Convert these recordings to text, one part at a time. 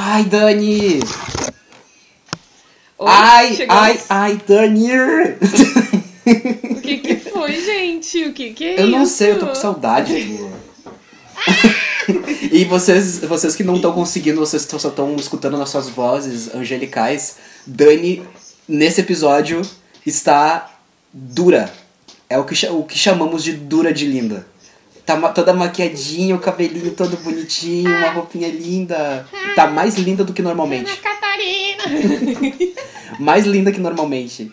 Ai, Dani! Oi, ai, ai, ai, Dani! O que que foi, gente? O que que é Eu não isso? sei, eu tô com saudade. e vocês, vocês que não estão conseguindo, vocês tão- só estão escutando nossas vozes angelicais. Dani, nesse episódio, está dura. É o que, o que chamamos de dura de linda. Tá toda maquiadinha, o cabelinho todo bonitinho, uma roupinha linda. Tá mais linda do que Ana normalmente. Catarina! Mais linda que normalmente.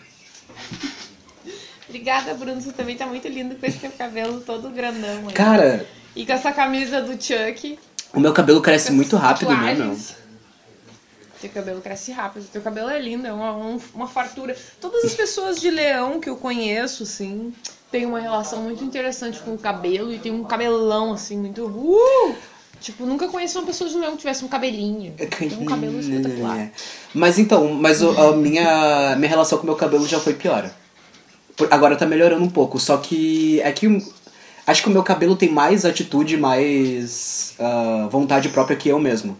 Obrigada, Bruno. Você também tá muito lindo com esse teu cabelo todo grandão. aí. Cara, E com essa camisa do Chuck. o meu cabelo cresce muito rápido, né, meu? Teu cabelo cresce rápido. Teu cabelo é lindo, é uma, um- uma fartura. Todas as pessoas de leão que eu conheço, assim, têm uma relação muito interessante com o cabelo e tem um cabelão, assim, muito. Uh! Tipo, nunca conheci uma pessoa de leão que tivesse um cabelinho. Tem um cabelo espetacular. Mas então, mas o- a minha, minha relação com o meu cabelo já foi pior. Agora tá melhorando um pouco, só que é que acho que o meu cabelo tem mais atitude, mais ah, vontade própria que eu mesmo.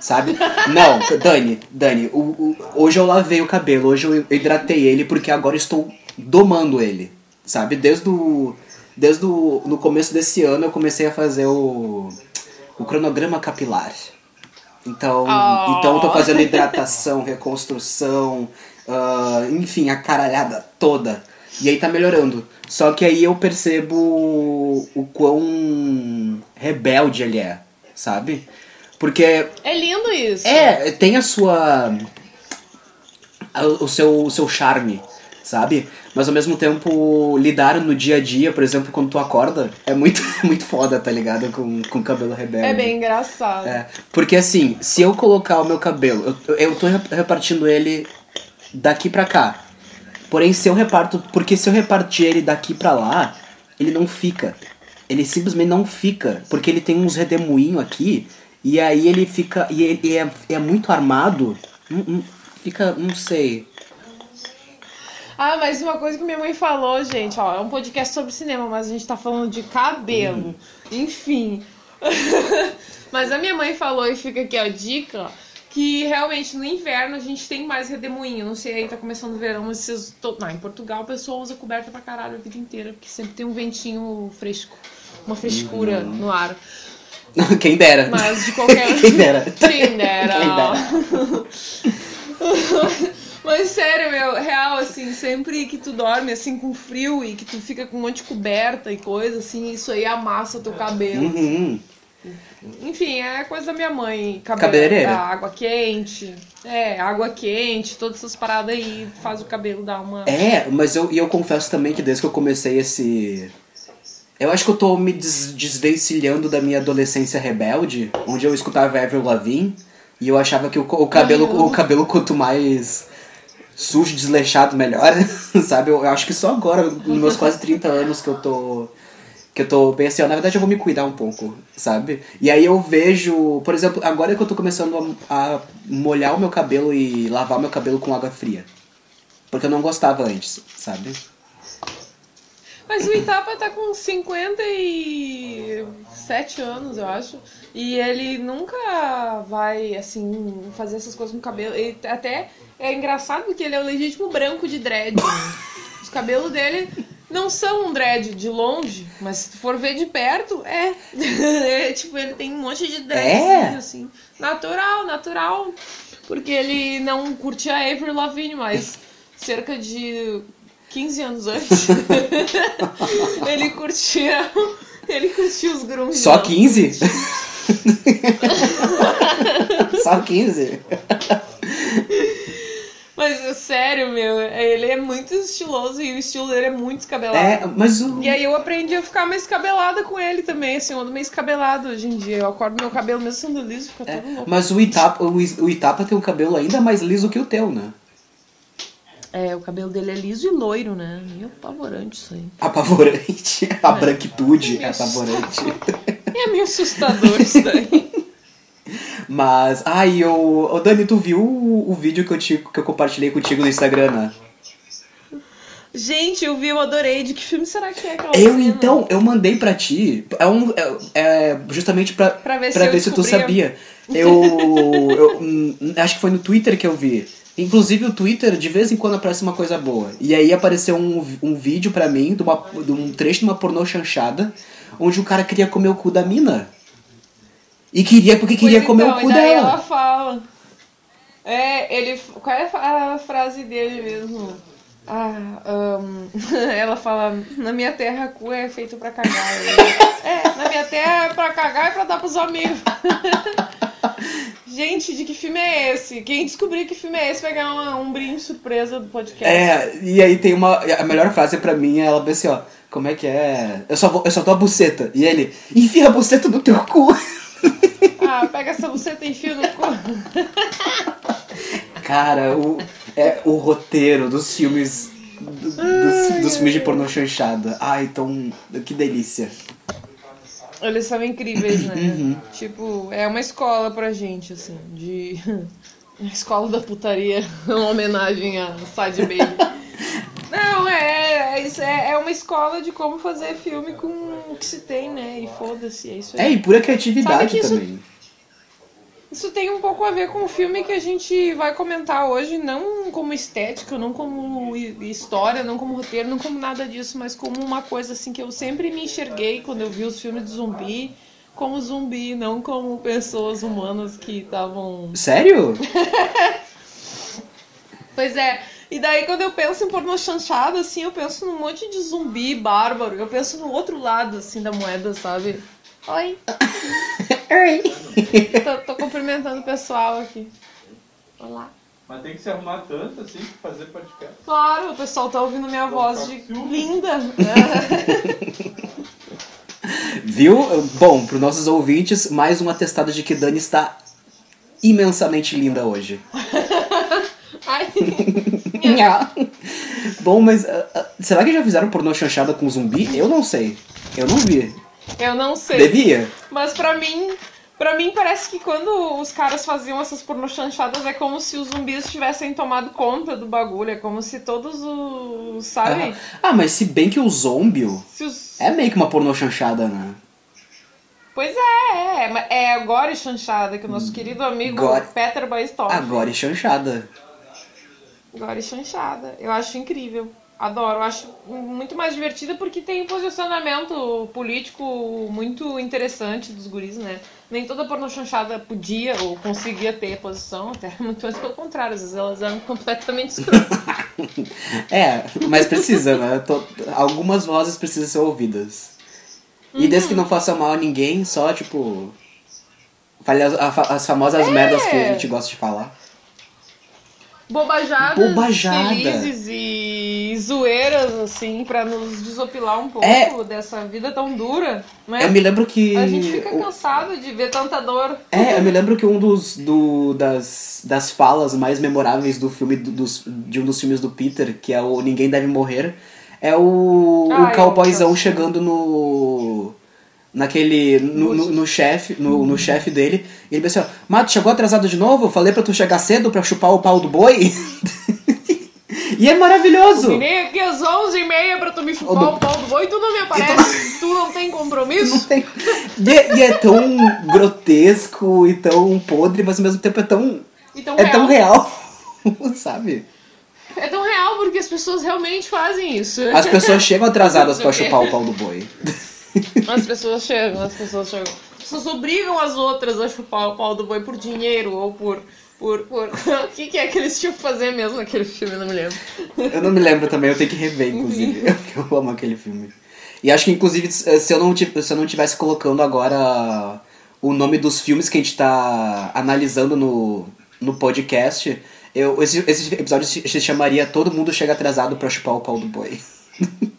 Sabe? Não, Dani, Dani, o, o- hoje eu lavei o cabelo, hoje eu hidratei ele porque agora estou domando ele. Sabe? Desde o, desde o no começo desse ano eu comecei a fazer o, o cronograma capilar. Então, Oh. então eu tô fazendo hidratação, reconstrução, ah, enfim, a caralhada toda. E aí tá melhorando. Só que aí eu percebo o quão rebelde ele é, sabe? Porque É lindo isso. é, tem a sua. o seu, o seu charme, sabe? Mas ao mesmo tempo, lidar no dia a dia, por exemplo, quando tu acorda, é muito, muito foda, tá ligado? Com, com cabelo rebelde. É bem engraçado. É, porque assim, se eu colocar o meu cabelo, eu, eu tô rep- repartindo ele daqui pra cá. Porém, se eu reparto. Porque se eu repartir ele daqui pra lá, ele não fica. Ele simplesmente não fica. Porque ele tem uns redemoinhos aqui. E aí ele fica. E ele é, é muito armado. Hum, hum, fica. Não sei. Ah, mas uma coisa que minha mãe falou, gente, ó, é um podcast sobre cinema, mas a gente tá falando de cabelo. Enfim. mas a minha mãe falou, e fica aqui a dica, que realmente no inverno a gente tem mais redemoinho. Não sei, aí tá começando o verão, mas vocês. to- Não, em Portugal o pessoal usa coberta pra caralho a vida inteira, porque sempre tem um ventinho fresco. Uma frescura no ar. Quem dera. Mas de qualquer. Quem dera. Quem dera. Quem dera. Mas sério, meu, real, assim, sempre que tu dorme assim com frio e que tu fica com um monte de coberta e coisa, assim, isso aí amassa teu cabelo. Uhum. Enfim, é coisa da minha mãe. Cabelo, Cabeleireira. da água quente. É, água quente, todas essas paradas aí faz o cabelo dar uma. É, mas eu, e eu confesso também que desde que eu comecei esse. Eu acho que eu tô me des desvencilhando da minha adolescência rebelde, onde eu escutava Avril Lavigne e eu achava que o, o cabelo Uhum. o cabelo quanto mais sujo, desleixado, melhor, sabe? Eu, eu acho que só agora, nos meus quase 30 anos que eu tô que eu tô bem assim, ó, na verdade eu vou me cuidar um pouco, sabe? E aí eu vejo, por exemplo, agora que eu tô começando a, a molhar o meu cabelo e lavar o meu cabelo com água fria. Porque eu não gostava antes, sabe? Mas o Itapa tá com 57 anos, eu acho. E ele nunca vai, assim, fazer essas coisas com o cabelo. Ele até é engraçado porque ele é o legítimo branco de dread. né? Os cabelos dele não são um dread de longe, mas se tu for ver de perto, é. É, tipo, ele tem um monte de dread, É? assim. Natural, natural. Porque ele não curtia a Avril Lavigne, mas cerca de 15 anos antes, ele curtia. Ele curtia os grunge. Só não. 15? Só 15? Mas é sério, meu, ele é muito estiloso e o estilo dele é muito descabelado. É, mas o. E aí eu aprendi a ficar mais escabelada com ele também, assim, eu ando meio escabelado hoje em dia. Eu acordo meu cabelo mesmo sendo liso, fica é, todo louco. mas o Itapa, o Itapa tem um cabelo ainda mais liso que o teu, né? É, o cabelo dele é liso e loiro, né? Meio apavorante isso aí. Apavorante. A É. branquitude é Isso. apavorante. É meio assustador isso daí. Mas, ai, ô, ô Dani, tu viu o, o vídeo que eu, te, que eu compartilhei contigo no Instagram, né? Gente, eu vi, eu adorei. De que filme será que é aquela Eu então, eu mandei pra ti. É, um, é, é justamente pra, Pra ver pra se ver se tu sabia. Eu, eu hum, acho que foi no Twitter que eu vi. Inclusive o Twitter, de vez em quando aparece uma coisa boa. E aí apareceu um, um vídeo pra mim de, uma, de um trecho de uma pornô chanchada, onde o cara queria comer o cu da mina. E queria porque queria Pois comer então, o cu dela. ela fala. É, ele. Qual é a frase dele mesmo? Ah, ahn, ela fala, na minha terra cu é feito pra cagar. É, na minha terra é pra cagar e pra dar pros amigos. Gente, de que filme é esse? Quem descobrir que filme é esse vai ganhar uma- um brinde surpresa do podcast. É, e aí tem uma. A melhor frase pra mim é ela assim, ó. Como é que é? Eu só, vou, eu só dou a buceta. E ele, enfia a buceta no teu cu. Ah, pega essa buceta e enfia no cu. Cara, o, é o roteiro dos filmes. do- dos, dos filmes de pornô chanchada. Ai, tão. Que delícia. Eles são incríveis, né? Uhum. Tipo, é uma escola pra gente, assim, de. Uma escola da putaria, uma homenagem a Side Baby. Não, é, é, é, é uma escola de como fazer filme com o que se tem, né? E foda-se, é isso É, aí. e pura criatividade que isso- também. Isso tem um pouco a ver com o filme que a gente vai comentar hoje, não como estética, não como hi- história, não como roteiro, não como nada disso, mas como uma coisa assim que eu sempre me enxerguei quando eu vi os filmes de zumbi, como zumbi, não como pessoas humanas que estavam. Sério? Pois é. E daí quando eu penso em pornô chanchada, assim, eu penso num monte de zumbi bárbaro. Eu penso no outro lado, assim, da moeda, sabe? Oi. tô, tô cumprimentando o pessoal aqui. Olá. Mas tem que se arrumar tanto assim pra fazer podcast. Claro, o pessoal tá ouvindo minha voz de linda. Viu? Bom, pros nossos ouvintes, mais um atestado de que Dani está imensamente linda hoje. Ai, Bom, mas ah, ah, será que já fizeram pornô chanchada com zumbi? Eu não sei. Eu não vi. Eu não sei. Devia? Mas pra mim, pra mim parece que quando os caras faziam essas pornochanchadas é como se os zumbis tivessem tomado conta do bagulho. É como se todos os. Sabe? Ah, mas se bem que o zombie Se os... é meio que uma pornô chanchada, né? Pois é, é, é a Gore Chanchada, que o nosso querido amigo Gore. Peter Baistorff. Agora chanchada. Gore Chanchada. Eu acho incrível. Adoro. Acho muito mais divertida porque tem um posicionamento político muito interessante dos guris, né? Nem toda pornochanchada podia ou conseguia ter posição, até muito mais pelo contrário. Às vezes elas eram completamente escrotas. É, mas precisa, né? To- Algumas vozes precisam ser ouvidas. E desde que não faça mal a ninguém, só tipo. Fale as, as famosas É. merdas que a gente gosta de falar. Bobajadas Bobajada. felizes e zoeiras, assim, pra nos desopilar um pouco É. dessa vida tão dura, né? Eu me lembro que. A gente fica o- cansado de ver tanta dor. É, eu me lembro que um dos, do, das, das falas mais memoráveis do filme do- dos, de um dos filmes do Peter, que é o Ninguém Deve Morrer, é o, Ah, o cowboyzão chegando no. Naquele. no, no, no chefe no, no chefe dele. E ele pensou, Mato, chegou atrasado de novo? Eu falei pra tu chegar cedo pra chupar o pau do boi? e é maravilhoso! Virei aqui às 11h30 pra tu me chupar Ô, do- o pau do boi e tu não me aparece. tu não tem compromisso? Não tem- E, é, e é tão grotesco e tão podre, mas ao mesmo tempo é tão. Então, É tão real, sabe? É tão real porque as pessoas realmente fazem isso. As pessoas chegam atrasadas pra chupar o pau do boi. As pessoas chegam, as pessoas chegam. As pessoas obrigam as outras a chupar o pau do boi por dinheiro ou por. por, por... o que, que é que eles tinham que fazer mesmo naquele filme? Eu não me lembro. Eu não me lembro também, eu tenho que rever, inclusive. Eu, eu amo aquele filme. E acho que, inclusive, se eu não, se eu não tivesse colocando agora o nome dos filmes que a gente tá analisando no, no podcast, eu, esse, esse episódio se, se chamaria Todo Mundo Chega Atrasado pra Chupar o Pau do Boi.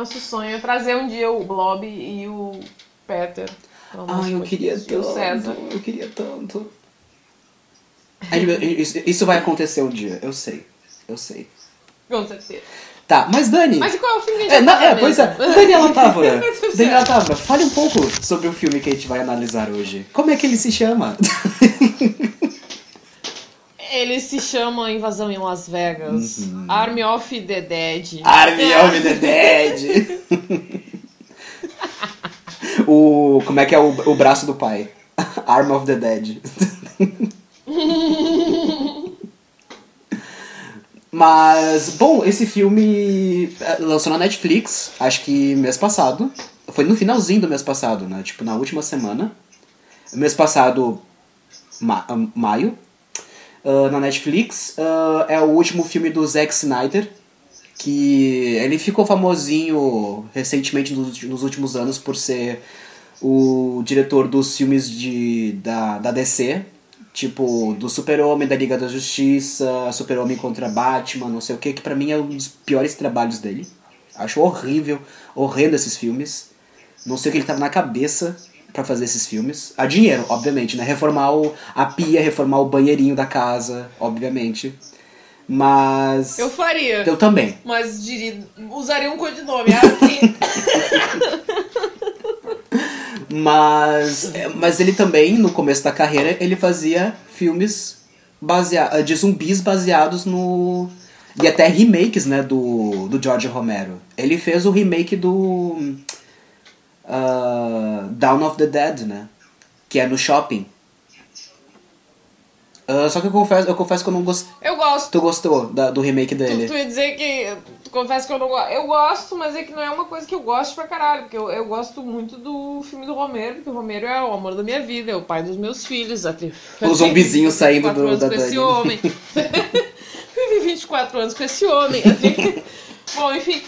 Nosso sonho é trazer um dia o Blob e o Peter. Ai, eu queria tanto. Eu queria tanto. Isso, isso vai acontecer um dia, eu sei. Eu sei. Com certeza. Tá, mas Dani. Mas qual é o filme que a gente É, é, pois é. Daniela Távora. Daniela. Távora, fale um pouco sobre o filme que a gente vai analisar hoje. Como é que ele se chama? Ele se chama Invasão em Las Vegas. Uhum. Army of the Dead. Army of the Dead! o. Como é que é o, o braço do pai? Arm of the Dead. Mas, bom, esse filme eh, lançou na Netflix, acho que mês passado. Foi no finalzinho do mês passado, né? Tipo, na última semana. Mês passado, ma maio. Ah, na Netflix. Ah, é o último filme do Zack Snyder. Que ele ficou famosinho recentemente nos, nos últimos anos por ser o diretor dos filmes de, da, da DC. Tipo, do Super-Homem, da Liga da Justiça, Super-Homem contra Batman, não sei o que, que pra mim é um dos piores trabalhos dele. Acho horrível, horrendo esses filmes. Não sei o que ele tava na cabeça pra fazer esses filmes. A dinheiro, obviamente, né? Reformar o, a pia, reformar o banheirinho da casa, obviamente. Mas. Eu faria. Eu também. Mas diria, usaria um codinome. Ah, sim. Mas, é, mas ele também, no começo da carreira, ele fazia filmes basea de zumbis baseados no. E até remakes, né, do, do George Romero. Ele fez o remake do. Ah, Dawn of the Dead, né? Que é no shopping. Ah, só que eu confesso, eu confesso que eu não gostei. Eu gosto. Tu gostou da- do remake Tu, dele? tu ia dizer que. Tu confessa que eu não gosto. Eu gosto, mas é que não é uma coisa que eu gosto pra caralho. Porque eu, eu gosto muito do filme do Romero, porque o Romero é o amor da minha vida, é o pai dos meus filhos. Até, O zumbizinho saindo 24 do, anos da com esse homem. Vivi 24 anos com esse homem. Bom, enfim.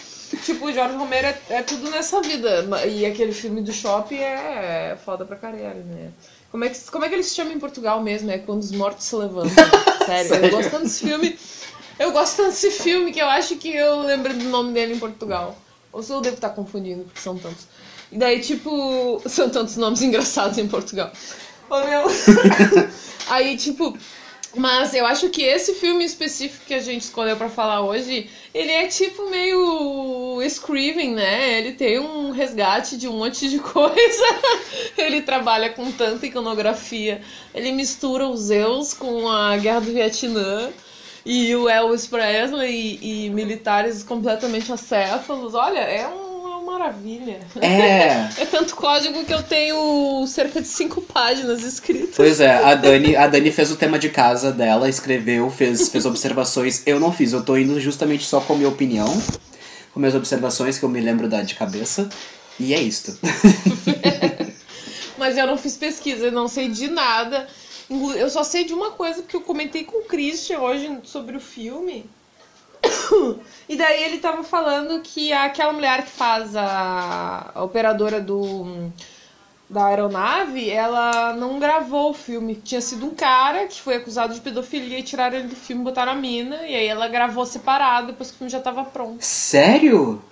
Tipo, o Jorge Romero é, é tudo nessa vida. E aquele filme do shopping é foda pra caralho, né? Como é, que, como é que ele se chama em Portugal mesmo? É quando os mortos se levantam. Sério, Sério? eu gosto tanto desse filme. Eu gosto tanto desse filme que eu acho que eu lembro do nome dele em Portugal. Ou se eu devo estar confundindo, porque são tantos. E daí, tipo, são tantos nomes engraçados em Portugal. Ô, meu. Aí, tipo. Mas eu acho que esse filme específico que a gente escolheu pra falar hoje, ele é tipo meio Scriven, né? Ele tem um resgate de um monte de coisa. ele trabalha com tanta iconografia. Ele mistura os Zeus com a Guerra do Vietnã e o Elvis Presley e, e militares completamente acéfalos. Olha, é um- maravilha. É. É tanto código que eu tenho cerca de cinco páginas escritas. Pois é, a Dani, a Dani fez o tema de casa dela, escreveu, fez, fez observações. Eu não fiz, eu tô indo justamente só com a minha opinião, com minhas observações que eu me lembro da de cabeça. E é isto. Mas eu não fiz pesquisa, eu não sei de nada. Eu só sei de uma coisa, porque eu comentei com o Christian hoje sobre o filme. E daí ele tava falando que aquela mulher que faz a, a operadora do da aeronave, ela não gravou o filme. Tinha sido um cara que foi acusado de pedofilia e tiraram ele do filme, botaram a mina, e aí ela gravou separado depois que o filme já tava pronto. Sério?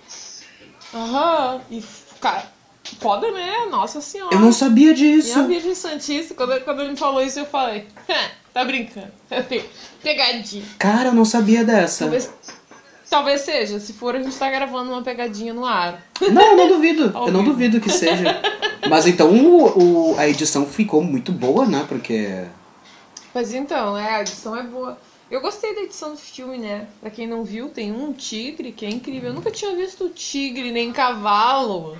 Aham. E, cara, foda, né? Nossa senhora. Eu não sabia disso. Minha Virgem Santíssima, quando, quando ele me falou isso, eu falei, tá brincando. Pe- Pegadinha. Cara, eu não sabia dessa. Talvez, talvez seja, se for, a gente tá gravando uma pegadinha no ar. Não, eu não duvido. Eu não duvido que seja. Mas então o, o- a edição ficou muito boa, né? Porque. Mas então, é, a edição é boa. Eu gostei da edição do filme, né? Pra quem não viu, tem um tigre que é incrível. Eu nunca tinha visto tigre nem cavalo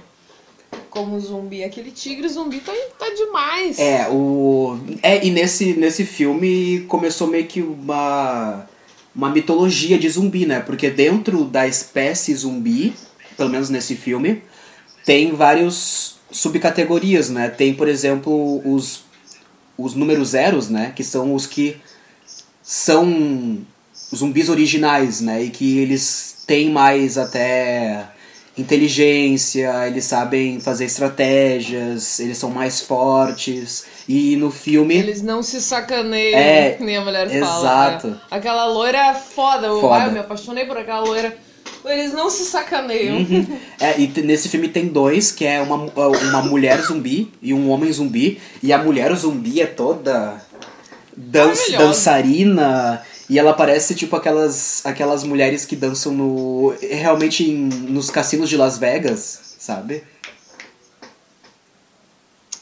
como zumbi. Aquele tigre zumbi tá, tá demais. É, o. É, e nesse, nesse filme começou meio que uma. Uma mitologia de zumbi, né? Porque dentro da espécie zumbi, pelo menos nesse filme, tem vários subcategorias, né? Tem, por exemplo, os, os números zeros, né? Que são os que são zumbis originais, né? E que eles têm mais até inteligência, eles sabem fazer estratégias, eles são mais fortes. E no filme. Eles não se sacaneiam, É, nem a mulher fala. exato. né? Aquela loira é foda. Eu, Foda. ai, eu me apaixonei por aquela loira. Eles não se sacaneiam. Uhum. É, e nesse filme tem dois, que é uma, uma mulher zumbi e um homem zumbi. E a mulher zumbi é toda dan dançarina. E ela parece tipo aquelas, aquelas mulheres que dançam no. realmente em- nos cassinos de Las Vegas, sabe?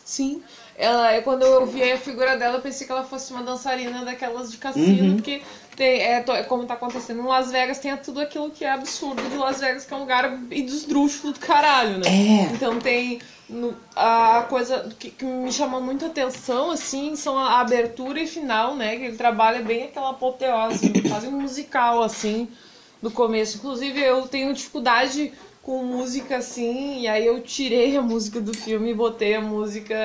Sim. Ela, quando eu vi a figura dela, eu pensei que ela fosse uma dançarina daquelas de cassino, Uhum. porque tem, é, é como tá acontecendo em Las Vegas, tem tudo aquilo que é absurdo de Las Vegas, que é um lugar esdrúxulo do caralho, né? É. Então tem no- a coisa que, que me chamou muito atenção, assim, são a abertura e final, né? Que ele trabalha bem aquela apoteose, quase um musical, assim, do começo. Inclusive, eu tenho dificuldade com música, assim, e aí eu tirei a música do filme e botei a música...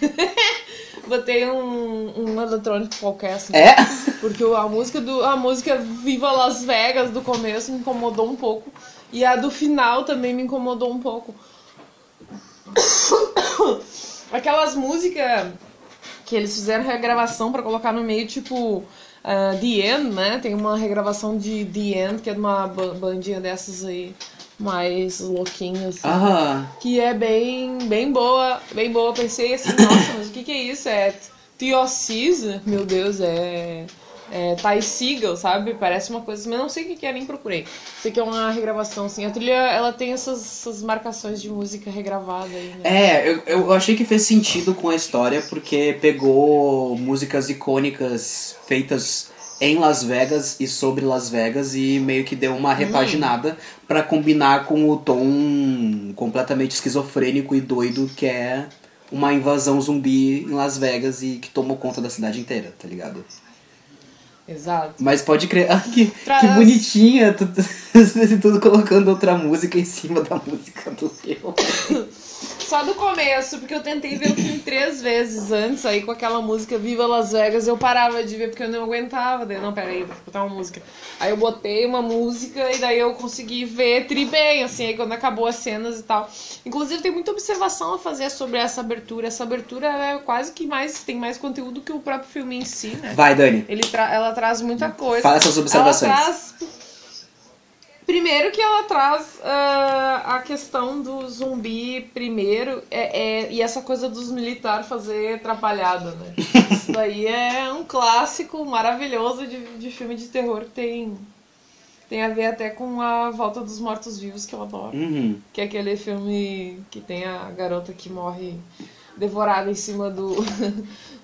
botei um, um eletrônico qualquer, assim. É? Porque a música do a música Viva Las Vegas do começo me incomodou um pouco e a do final também me incomodou um pouco. Aquelas músicas que eles fizeram regravação pra colocar no meio, tipo ah, The End, né? Tem uma regravação de The End, que é de uma ba- bandinha dessas aí, mais louquinhas. assim Ah, que é bem, bem boa, bem boa. Pensei assim, nossa, mas o que que é isso? É Theosis? Meu Deus, é, é Ty Seagal, sabe? Parece uma coisa, mas não sei o que é, nem procurei. Sei que é uma regravação, assim. A trilha, ela tem essas, essas marcações de música regravada aí, né? é, eu, eu achei que fez sentido com a história porque pegou músicas icônicas feitas em Las Vegas e sobre Las Vegas e meio que deu uma repaginada pra combinar com o tom completamente esquizofrênico e doido que é uma invasão zumbi em Las Vegas e que tomou conta da cidade inteira, tá ligado? Exato. Mas pode crer. Ah, que, Traz- que bonitinha. tu- Tudo colocando outra música em cima da música do filme. Só do começo, porque eu tentei ver o filme três vezes antes, aí com aquela música Viva Las Vegas, eu parava de ver porque eu não aguentava. Daí, não, peraí, vou botar uma música. Aí eu botei uma música e daí eu consegui ver tri bem, assim, aí quando acabou as cenas e tal. Inclusive tem muita observação a fazer sobre essa abertura. Essa abertura é quase que mais, tem mais conteúdo que o próprio filme em si, né? Vai, Dani. Ele tra- ela traz muita coisa. Fala essas observações. Ela traz. Primeiro que ela traz ah, a questão do zumbi primeiro é, é- e essa coisa dos militares fazer atrapalhada, né? Isso daí é um clássico maravilhoso de, de filme de terror que tem, tem a ver até com a Volta dos Mortos-Vivos, que eu adoro. Uhum. Que é aquele filme que tem a garota que morre devorada em cima do,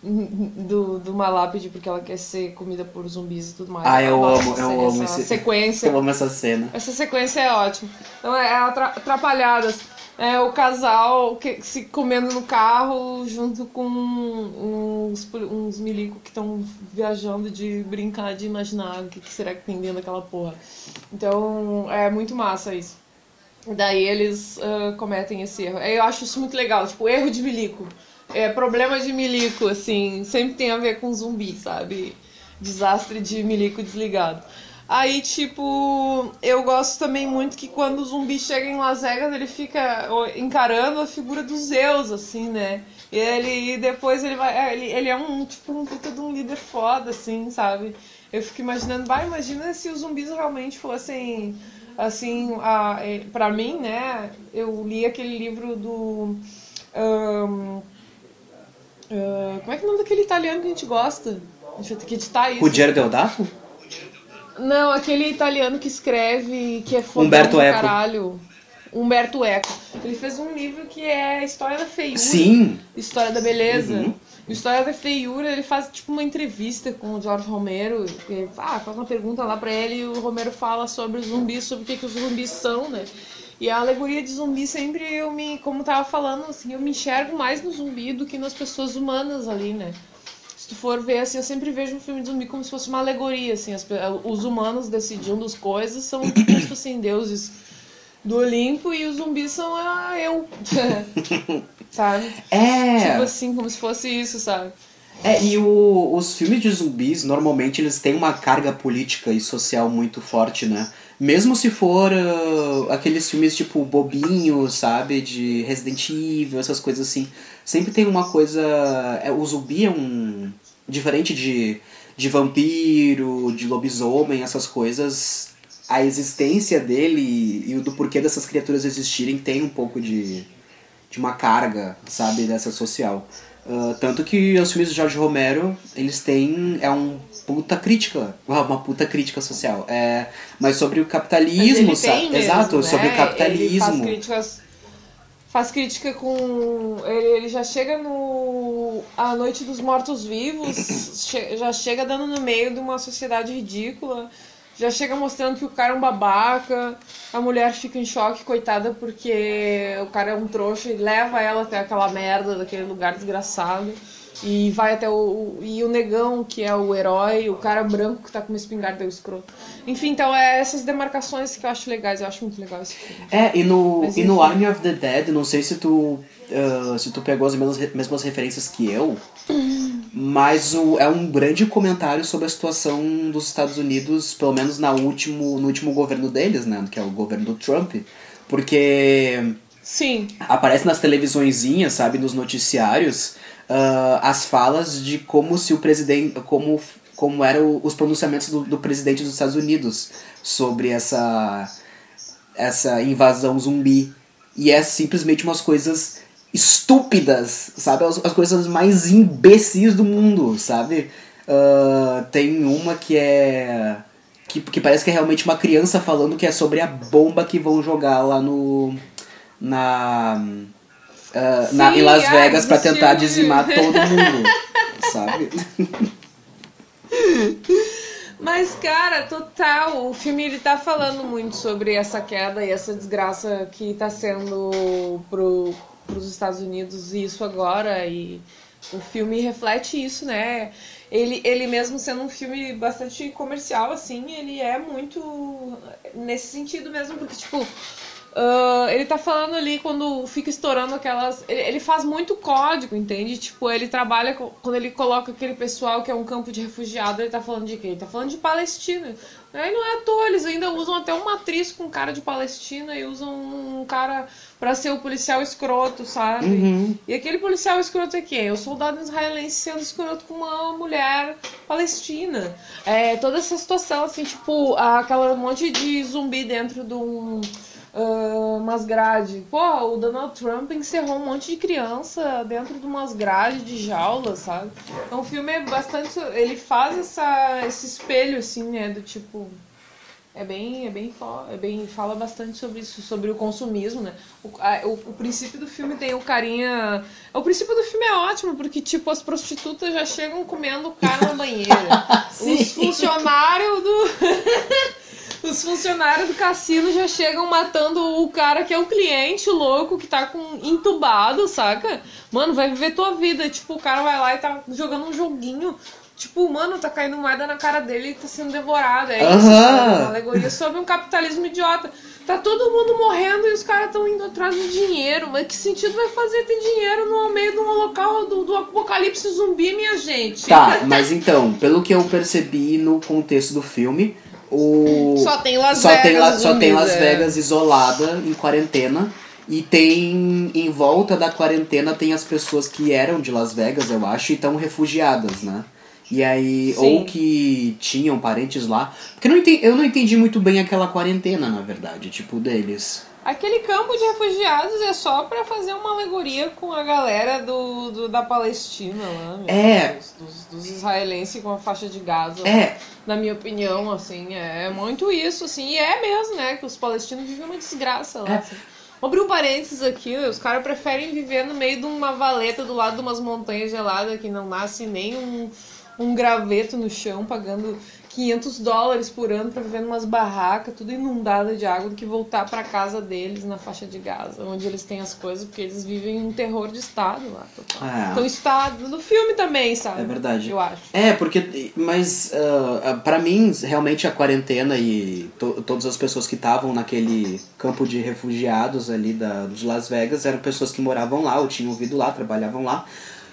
do, de uma lápide porque ela quer ser comida por zumbis e tudo mais. Ah, eu adoro amo, essa, eu amo essa esse- sequência. Eu amo essa cena. Essa sequência é ótima. Então é atra- atrapalhadas. É o casal que, se comendo no carro junto com uns, uns milico que estão viajando de brincar, de imaginar o que, que será que tem dentro daquela porra. Então é muito massa isso. Daí eles ah, cometem esse erro. Eu acho isso muito legal, tipo, erro de milico. É, problema de milico, assim, sempre tem a ver com zumbi, sabe? Desastre de milico desligado. Aí, tipo, eu gosto também muito que quando o zumbi chega em Las Vegas, ele fica encarando a figura do Zeus, assim, né? E ele e depois ele vai. Ele, ele é um, tipo, um puta de um líder foda, assim, sabe? Eu fico imaginando, vai, imagina se os zumbis realmente fossem assim, a, é, pra mim, né? Eu li aquele livro do. ahn, ah, como é que é o nome daquele italiano que a gente gosta? Deixa eu ter que editar isso. Ruggero Deodato? Não, aquele italiano que escreve, que é fodão Humberto Eco. caralho. Humberto Eco. Ele fez um livro que é História da Feiura. Sim. História da Beleza. Uhum. História da Feiura, ele faz tipo uma entrevista com o George Romero. que, ah, faz uma pergunta lá pra ele e o Romero fala sobre os zumbis, sobre o que, que os zumbis são, né? E a alegoria de zumbi sempre eu me, como tava falando, assim, eu me enxergo mais no zumbi do que nas pessoas humanas ali, né? Se tu for ver, assim, eu sempre vejo um filme de zumbi como se fosse uma alegoria, assim, as os humanos decidindo as coisas são como se fossem deuses do Olimpo e os zumbis são ah, eu. sabe? É. Tipo assim, como se fosse isso, sabe? É, e o- os filmes de zumbis, normalmente, eles têm uma carga política e social muito forte, né? Mesmo se for ah, aqueles filmes tipo bobinho, sabe? De Resident Evil, essas coisas assim. Sempre tem uma coisa... É, o zumbi é um... Diferente de, de vampiro, de lobisomem, essas coisas... A existência dele e o do porquê dessas criaturas existirem tem um pouco de de uma carga, sabe, dessa social. Ah, tanto que os filmes do Jorge Romero, eles têm. É um puta crítica. ah, Uma puta crítica social. É, mas sobre o capitalismo, sabe? mesmo, Exato, né? sobre o Ele faz capitalismo. críticas. faz crítica com. Ele, ele já chega no. A Noite dos Mortos-Vivos, che- já chega dando no meio de uma sociedade ridícula, já chega mostrando que o cara é um babaca, a mulher fica em choque, coitada, porque o cara é um trouxa e leva ela até aquela merda daquele lugar desgraçado. E vai até o. E o negão, que é o herói, o cara branco que tá com uma espingarda é o escroto. Enfim, então é essas demarcações que eu acho legais, eu acho muito legal esse filme. É, e no, Mas e no. Army of the Dead, não sei se tu, ah, se tu pegou as mesmas, mesmas referências que eu, mas o, é um grande comentário sobre a situação dos Estados Unidos, pelo menos na último, no último governo deles, né, que é o governo do Trump, porque Sim, aparece nas televisõezinhas, sabe, nos noticiários, ah, as falas de como se o presidente, como como eram os pronunciamentos do, do presidente dos Estados Unidos sobre essa essa invasão zumbi. E é simplesmente umas coisas estúpidas, sabe, as, as coisas mais imbecis do mundo, sabe? Ah, tem uma que é que, que parece que é realmente uma criança falando que é sobre a bomba que vão jogar lá no na, ah, na Sim, em Las Vegas pra do tentar dizimar todo mundo, sabe? Mas, cara, total, o filme ele tá falando muito sobre essa queda e essa desgraça que tá sendo pro, pros Estados Unidos isso agora e o filme reflete isso, né? Ele, ele mesmo sendo um filme bastante comercial, assim, ele é muito nesse sentido mesmo, porque, tipo, ah, ele tá falando ali quando fica estourando aquelas. Ele, ele faz muito código, entende? Tipo, ele trabalha com- quando ele coloca aquele pessoal que é um campo de refugiado, ele tá falando de quê? Ele tá falando de Palestina. Aí não é à toa, eles ainda usam até uma atriz com cara de Palestina e usam um cara pra ser o policial escroto, sabe? Uhum. E aquele policial escroto é quem? O soldado israelense sendo escroto com uma mulher palestina. É, toda essa situação, assim, tipo, aquela monte de zumbi dentro de um. ah, umas grades. Pô, o Donald Trump encerrou um monte de criança dentro de umas grades de jaula, sabe? Então o filme é bastante. Ele faz essa, esse espelho, assim, né? Do tipo. É bem, é bem, é bem, fala bastante sobre isso, sobre o consumismo, né? O, a- o, o princípio do filme tem o carinha. O princípio do filme é ótimo, porque, tipo, as prostitutas já chegam comendo o cara na banheira. Os funcionários do. Os funcionários do cassino já chegam matando o cara que é o cliente, louco, que tá com entubado, saca? Mano, vai viver tua vida. Tipo, o cara vai lá e tá jogando um joguinho. Tipo, mano, tá caindo moeda na cara dele e tá sendo devorado. É isso, sabe? Uma alegoria sobre um capitalismo idiota. Tá todo mundo morrendo e os caras tão indo atrás do dinheiro. Mas que sentido vai fazer ter dinheiro no meio de um local do, do apocalipse zumbi, minha gente? Tá, mas então, pelo que eu percebi no contexto do filme, o Só tem Las só Vegas. tem, La- só tem Las é. Vegas isolada em quarentena e tem em volta da quarentena tem as pessoas que eram de Las Vegas, eu acho, e estão refugiadas, né? E aí, Sim. ou que tinham parentes lá. Porque eu não, entendi, eu não entendi muito bem aquela quarentena, na verdade, tipo, deles. Aquele campo de refugiados é só pra fazer uma alegoria com a galera do, do- da Palestina lá, meu É. Deus, dos, dos israelenses com a faixa de Gaza. É, Na minha opinião, assim, é muito isso, assim, e é mesmo, né? Que os palestinos vivem uma desgraça lá. É. assim. Vou abrir um parênteses aqui, os caras preferem viver no meio de uma valeta do lado de umas montanhas geladas que não nasce nem um, um graveto no chão, pagando 500 dólares por ano pra viver numas barracas, tudo inundada de água, do que voltar pra casa deles na faixa de Gaza, onde eles têm as coisas, porque eles vivem um terror de Estado lá. É. Então isso tá no filme também, sabe? É verdade. Eu acho. É, porque. Mas, ah, ah, pra mim, realmente a quarentena e to- todas as pessoas que estavam naquele campo de refugiados ali da, de Las Vegas eram pessoas que moravam lá, ou tinham vindo lá, trabalhavam lá.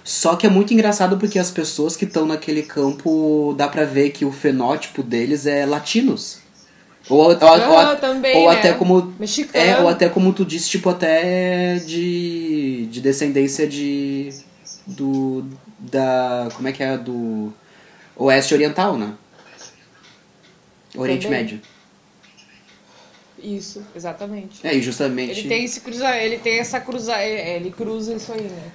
Só que é muito engraçado porque as pessoas que estão naquele campo dá pra ver que o fenótipo deles é latinos. Ou, ou, ou, Ah, também, ou né? até como. Mexicano. É, ou até como tu disse, tipo, até de, de descendência de. do. da. como é que é? Do. Oeste Oriental, né? Oriente Também. Médio. Isso, exatamente. É, e justamente. Ele tem esse cruza, ele tem essa cruza, é, ele cruza isso aí, né?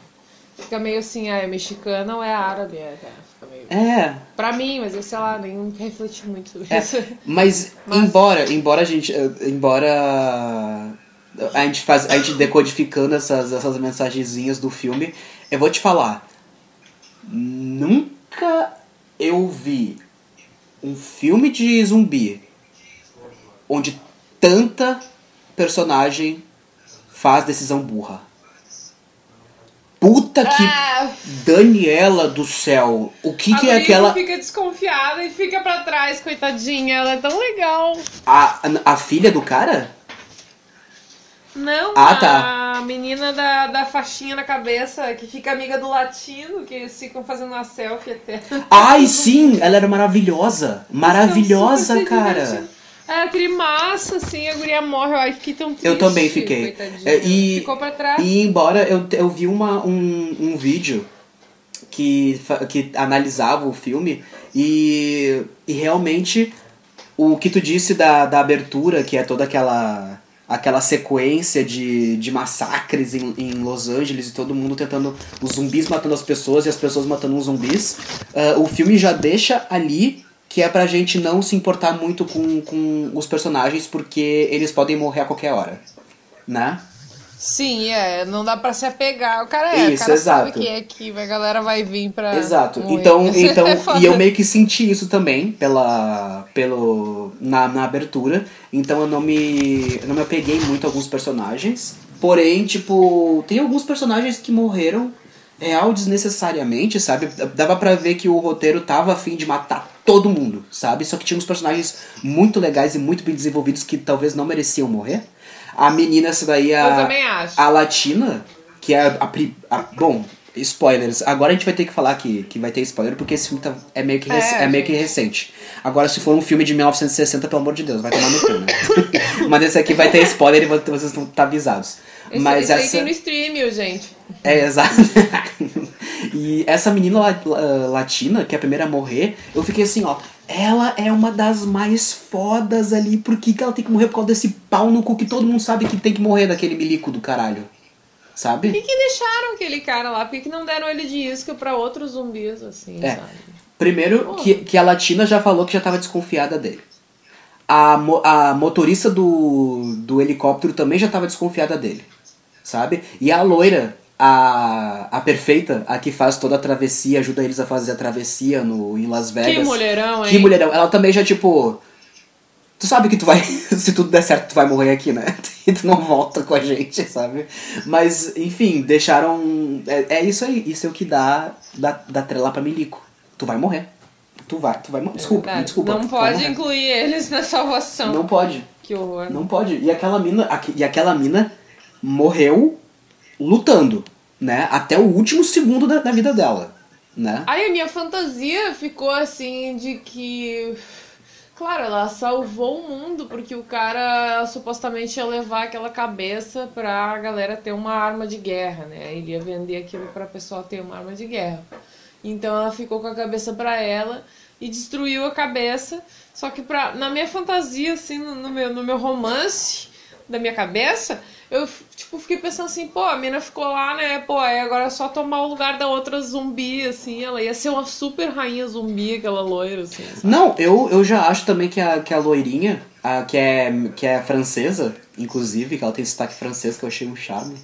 Fica meio assim, ah, é mexicana ou é árabe? É, tá, fica meio... É, Pra mim, mas eu sei lá, nem refleti muito sobre É. isso. Mas, Mas- embora, embora a gente, eh, embora a gente, faz, a gente decodificando essas, essas mensagenzinhas do filme, eu vou te falar. Nunca eu vi um filme de zumbi onde tanta personagem faz decisão burra. Puta que. Ah, Daniela do céu! O que, a que é aquela. fica desconfiada e fica pra trás, coitadinha. Ela é tão legal. A, a filha do cara? Não, Ah, a tá. menina da, da faixinha na cabeça, que fica amiga do latino, que eles ficam fazendo uma selfie até. Ai, sim! Ela era maravilhosa! Maravilhosa, cara! É, aquele massa, assim, a guria morre, eu fiquei tão triste. Eu também fiquei. É, e- Ficou pra trás. E embora eu, eu vi uma, um, um vídeo que, que analisava o filme e, e realmente o que tu disse da, da abertura, que é toda aquela aquela sequência de, de massacres em, em Los Angeles e todo mundo tentando. Os zumbis matando as pessoas e as pessoas matando os zumbis. ah, o filme já deixa ali que é pra gente não se importar muito com, com os personagens porque eles podem morrer a qualquer hora. Né? Sim, é, não dá pra se apegar. O cara é, Isso, o cara exato. sabe que é que a galera vai vir pra. Exato. morrer. Então, então É foda. e eu meio que senti isso também pela pelo na, na abertura. Então eu não me eu não me apeguei muito a alguns personagens. Porém, tipo, tem alguns personagens que morreram real desnecessariamente, sabe? Dava pra ver que o roteiro tava afim de matar todo mundo, sabe? Só que tinha uns personagens muito legais e muito bem desenvolvidos que talvez não mereciam morrer. A menina, essa daí, a, a Latina, que é a, pri- a- Bom, spoilers. Agora a gente vai ter que falar que, que vai ter spoiler, porque esse filme tá- é, meio que, É, é meio que recente. Agora, se for um filme de 1960, pelo amor de Deus, vai tomar no cu, né? Mas esse aqui vai ter spoiler e vo- vocês estão tá avisados. Esse, Mas aí essa. tem no stream, gente. É, exato. e essa menina la- la- latina, que é a primeira a morrer, eu fiquei assim, ó. Ela é uma das mais fodas ali. Por que, que ela tem que morrer por causa desse pau no cu que todo mundo sabe que tem que morrer daquele milico do caralho? Por Sabe? que, que deixaram aquele cara lá? Por que, que não deram ele de isca pra outros zumbis, assim, É. sabe? Primeiro, que, que a Latina já falou que já tava desconfiada dele. A, mo- a motorista do, do helicóptero também já tava desconfiada dele. Sabe? E a loira, a, a perfeita, a que faz toda a travessia, ajuda eles a fazer a travessia no, em Las Vegas. Que mulherão, hein? Que mulherão. Ela também já, tipo. Tu sabe que tu vai. Se tudo der certo, tu vai morrer aqui, né? E tu não volta com a gente, sabe? Mas, enfim, deixaram. É, é isso aí. Isso é o que dá, dá, dá trela pra Milico. Tu vai morrer. Tu vai, tu vai morrer. Desculpa, Verdade. desculpa. Não pode incluir eles na salvação. Não pode. Que horror. Não pode. E aquela mina. E aquela mina morreu lutando, né? Até o último segundo da, da vida dela. Né? Aí a minha fantasia ficou assim de que. Claro, ela salvou o mundo porque o cara supostamente ia levar aquela cabeça pra galera ter uma arma de guerra, né? Ele ia vender aquilo pra pessoa ter uma arma de guerra. Então ela ficou com a cabeça pra ela e destruiu a cabeça. Só que pra, na minha fantasia, assim, no, no meu, no meu romance da minha cabeça, eu tipo, fiquei pensando assim, pô, a mina ficou lá, né? Pô, aí agora é só tomar o lugar da outra zumbi, assim, ela ia ser uma super rainha zumbi, aquela loira, assim. sabe? Não, eu, eu já acho também que a, que a loirinha, a, que, é, que é francesa, inclusive, que ela tem sotaque francês, que eu achei um charme.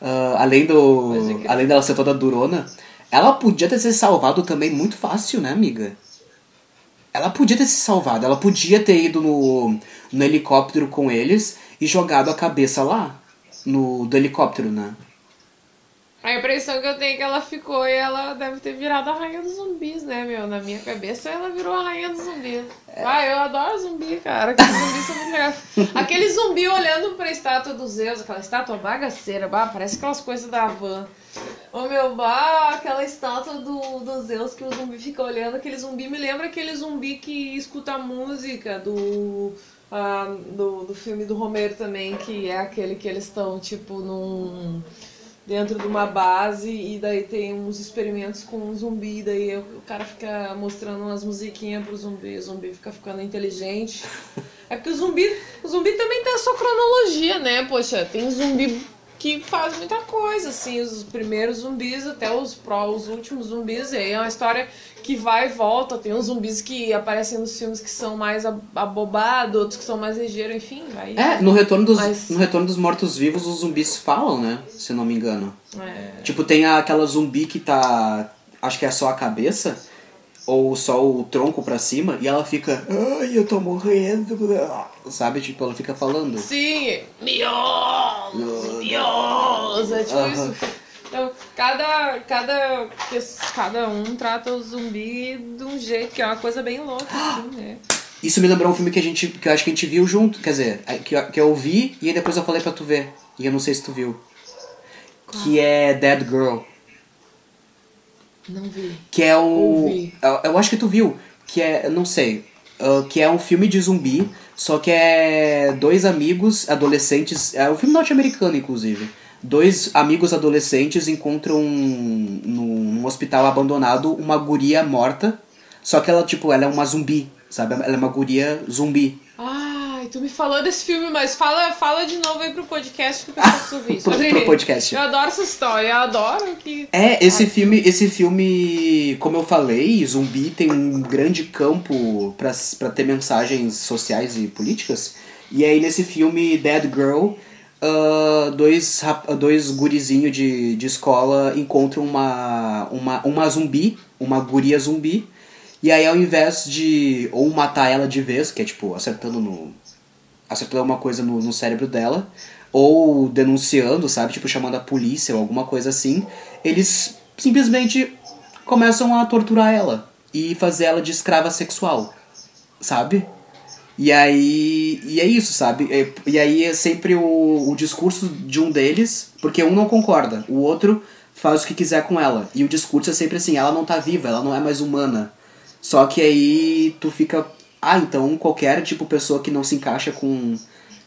ah, além, do, crer. além dela ser toda durona, ela podia ter se salvado também muito fácil, né, amiga? Ela podia ter se salvado, ela podia ter ido no, no helicóptero com eles e jogado a cabeça lá, no, do helicóptero, né? A impressão que eu tenho é que ela ficou e ela deve ter virado a rainha dos zumbis, né, meu? Na minha cabeça ela virou a rainha dos zumbis. Ah, eu adoro zumbi, cara. Aqueles zumbis são muito legais. Aquele zumbi olhando pra estátua dos Zeus, aquela estátua bagaceira, bah, parece aquelas coisas da van. Ô meu, bah, aquela estátua do, do Zeus que o zumbi fica olhando, aquele zumbi me lembra aquele zumbi que escuta a música do. Ah, do, do filme do Romero também, que é aquele que eles estão, tipo, num dentro de uma base e daí tem uns experimentos com um zumbi, daí o cara fica mostrando umas musiquinhas pro zumbi, o zumbi fica ficando inteligente. É porque o zumbi, o zumbi também tem a sua cronologia, né? Poxa, tem zumbi que faz muita coisa, assim, os primeiros zumbis até os, pró, os últimos zumbis. E aí é uma história que vai e volta. Tem uns zumbis que aparecem nos filmes que são mais ab- abobados, outros que são mais ligeiros, enfim, vai. É, no retorno dos, Mas- no retorno dos mortos-vivos, os zumbis falam, né? Se não me engano. É. Tipo, tem aquela zumbi que tá. Acho que é só a cabeça. Ou só o tronco pra cima. E ela fica. Ai, eu tô morrendo. Sabe? Tipo, ela fica falando. Sim, mios, mios, é tipo Aham. isso. Então, cada, cada, cada um trata o zumbi de um jeito, que é uma coisa bem louca, assim, né? Isso me lembrou um filme que a gente. que eu acho que a gente viu junto. Quer dizer, é, que, eu- que eu vi e aí depois eu falei pra tu ver. E eu não sei se tu viu. Que é Dead Girl. Não vi. Que é o. Eu, eu acho que tu viu. Que é. Não sei. ah, que é um filme de zumbi. Só que é dois amigos adolescentes. É um filme norte-americano, inclusive. Dois amigos adolescentes encontram num, num hospital abandonado uma guria morta. Só que ela, tipo, ela é uma zumbi, sabe? Ela é uma guria zumbi. Ai, tu me falou desse filme, mas fala, fala de novo aí pro podcast que eu preciso ouvir isso. Pro- pro podcast. Eu adoro essa história, eu adoro que... É, esse Ai, filme, esse filme, como eu falei, zumbi tem um grande campo pra pra ter mensagens sociais e políticas. E aí nesse filme Dead Girl, ah, dois, dois gurizinhos de, de escola encontram uma, uma, uma zumbi, uma guria zumbi. E aí ao invés de ou matar ela de vez, que é tipo acertando no, acertando alguma coisa no, no cérebro dela, ou denunciando, sabe? Tipo, chamando a polícia ou alguma coisa assim, eles simplesmente começam a torturar ela e fazer ela de escrava sexual, sabe? E aí. E é isso, sabe? E, e aí é sempre o, o discurso de um deles, porque um não concorda, o outro faz o que quiser com ela. E o discurso é sempre assim: ela não tá viva, ela não é mais humana. Só que aí tu fica. Ah, então qualquer tipo de pessoa que não se encaixa com,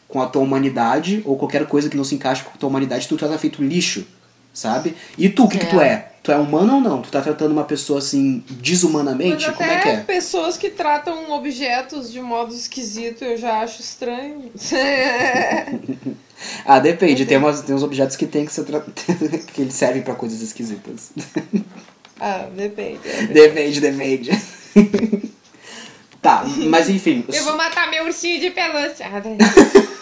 com a tua humanidade, ou qualquer coisa que não se encaixa com a tua humanidade, tu trata feito lixo, sabe? E tu, o que, que tu É. é? Tu é humano ou não? Tu tá tratando uma pessoa assim, desumanamente? Como é que é? pessoas que tratam objetos de modo esquisito eu já acho estranho. Ah, depende. Tem, umas, tem uns objetos que tem que ser tra... que eles servem pra coisas esquisitas. ah, depende. depende, depende. tá, mas enfim. Eu vou matar meu ursinho de pelúcia.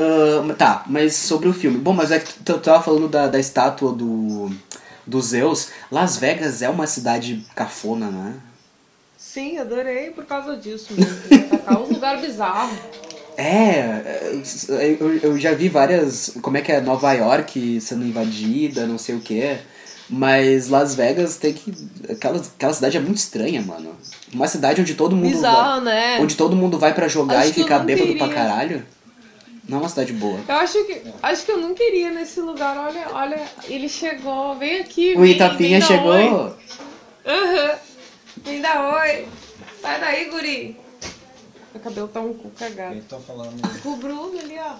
Ah, tá, mas sobre o filme. Bom, mas é que tu tu tava falando da, da estátua do, do Zeus. Las Vegas é uma cidade cafona, né? Sim, adorei por causa disso mesmo. Tacar uns lugares bizarros. É, eu, eu já vi várias. Como é que é? Nova York sendo invadida, não sei o que. Mas Las Vegas tem que. Aquela, aquela cidade é muito estranha, mano. Uma cidade onde todo mundo Bizarro, vai. né? Onde todo mundo vai pra jogar Acho e ficar bêbado pra queria. caralho. Não é uma cidade boa. Eu acho que acho que eu não queria nesse lugar. Olha, olha, ele chegou. Vem aqui. O vem, Itapinha vem chegou. Aham. Vem dar oi. Sai daí, guri. Meu cabelo tá um cu cagado. Quem tá falando? O Bruno ali, ó.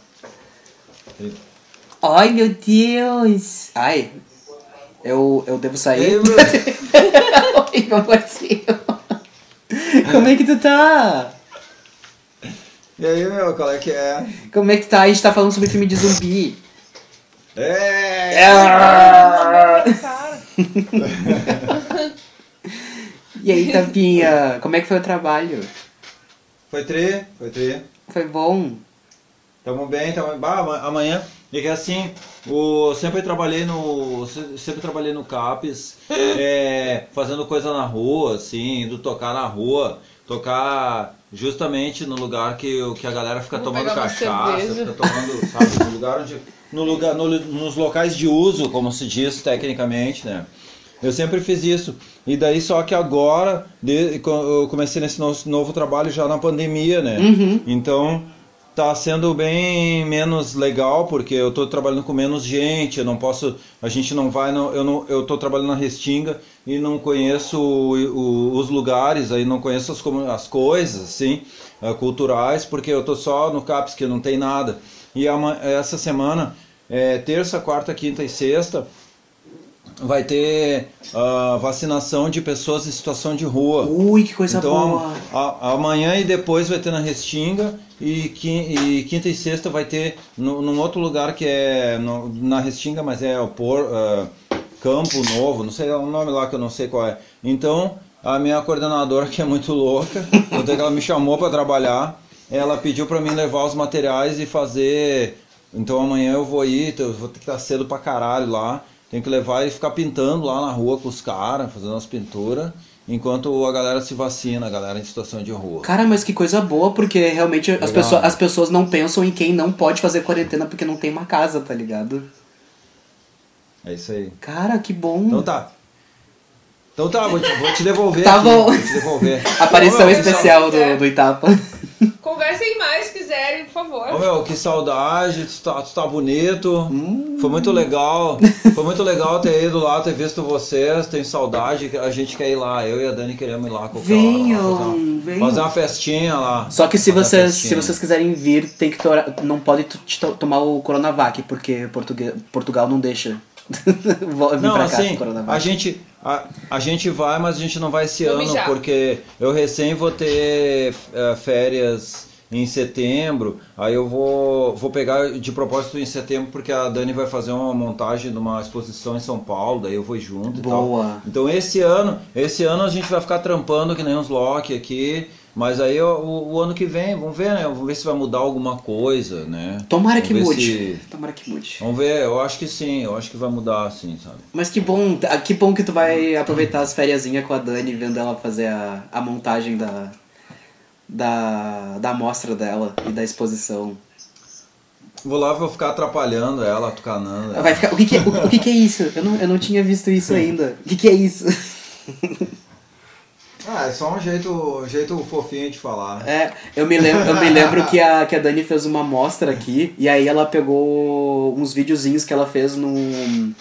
Ai, meu Deus! Ai, eu, eu devo sair. Ei, Bruno. Oi, meu parceiro. Como é que tu tá? E aí, meu, qual é que é? Como é que tá? A gente tá falando sobre filme de zumbi. É! Cara. E aí, Tapinha, como é que foi o trabalho? Foi tri, foi tri. Foi bom? Tamo bem, tamo bah, ama- amanhã. E que assim, o, sempre trabalhei no. se- Sempre trabalhei no CAPES, é, fazendo coisa na rua, assim, indo tocar na rua, tocar justamente no lugar que, o- que a galera fica Vou tomando cachaça, fica tomando, sabe, no lugar onde. No lugar, no- nos locais de uso, como se diz tecnicamente, né? Eu sempre fiz isso. E daí só que agora, de- eu comecei nesse no- novo trabalho já na pandemia, né? Uhum. Então tá sendo bem menos legal porque eu tô trabalhando com menos gente, eu não posso, a gente não vai, no, eu não, eu tô trabalhando na Restinga e não conheço o- o- os lugares, aí não conheço as, as coisas, assim, eh, culturais, porque eu tô só no CAPS que não tem nada. E essa semana, é, terça, quarta, quinta e sexta, vai ter ah, vacinação de pessoas em situação de rua. Ui, que coisa Então, boa. a- amanhã e depois vai ter na Restinga E, e quinta e sexta vai ter no, num outro lugar que é no- na Restinga, mas é o Por, ah, Campo Novo, não sei é um nome lá que eu não sei qual é. Então, a minha coordenadora, que é muito louca, é que ela me chamou para trabalhar, ela pediu para mim levar os materiais e fazer. Então amanhã eu vou ir, então eu vou ter que estar cedo pra caralho lá. Tenho que levar e ficar pintando lá na rua com os caras, fazendo as pinturas, enquanto a galera se vacina, a galera em situação de rua. Cara, mas que coisa boa, porque realmente as, pessoas, as pessoas não pensam em quem não pode fazer quarentena porque não tem uma casa, tá ligado? É isso aí. Cara, que bom. Então tá. Então tá, vou te, vou te devolver. Tá aqui, bom. Vou te devolver. Aparição Ô, meu, especial pessoal. do, do Itapa. Conversem mais se quiserem, por favor. Ô meu, que saudade, tu tá, tu tá bonito. Hum. Foi muito legal. Foi muito legal ter ido lá, ter visto vocês. Tenho saudade, a gente quer ir lá. Eu e a Dani queremos ir lá qualquer hora lá, Venham, fazer, uma, venham. fazer uma festinha lá. Só que se vocês, se vocês quiserem vir, tem que tora- não pode tomar o Coronavac, porque Portugal não deixa Não, cá, assim, Coronavac. a gente, a, a gente vai, mas a gente não vai esse Vou ano, mijar. porque eu recém vou ter eh, férias em setembro, aí eu vou, vou pegar de propósito em setembro, porque a Dani vai fazer uma montagem de uma exposição em São Paulo, daí eu vou junto e tal. Boa. Então esse ano, esse ano a gente vai ficar trampando que nem uns Loki aqui, mas aí o, o- ano que vem, vamos ver, né? Vamos ver se vai mudar alguma coisa, né? Tomara Vamos que mude. se- Tomara que mude. Vamos ver, eu acho que sim, eu acho que vai mudar sim, sabe? Mas que bom, ah, que bom que tu vai aproveitar as fériasinhas com a Dani, vendo ela fazer a, a montagem da, da, da amostra dela e da exposição. Vou lá, vou ficar atrapalhando ela, tucanando ela. Vai ficar, o que, que, é, o, o que, que é isso? Eu não, eu não tinha visto isso ainda. O que, que é isso? Ah, é só um jeito, jeito fofinho de falar. É, eu me lembro, eu me lembro que, a, que a Dani fez uma amostra aqui, e aí ela pegou uns videozinhos que ela fez num,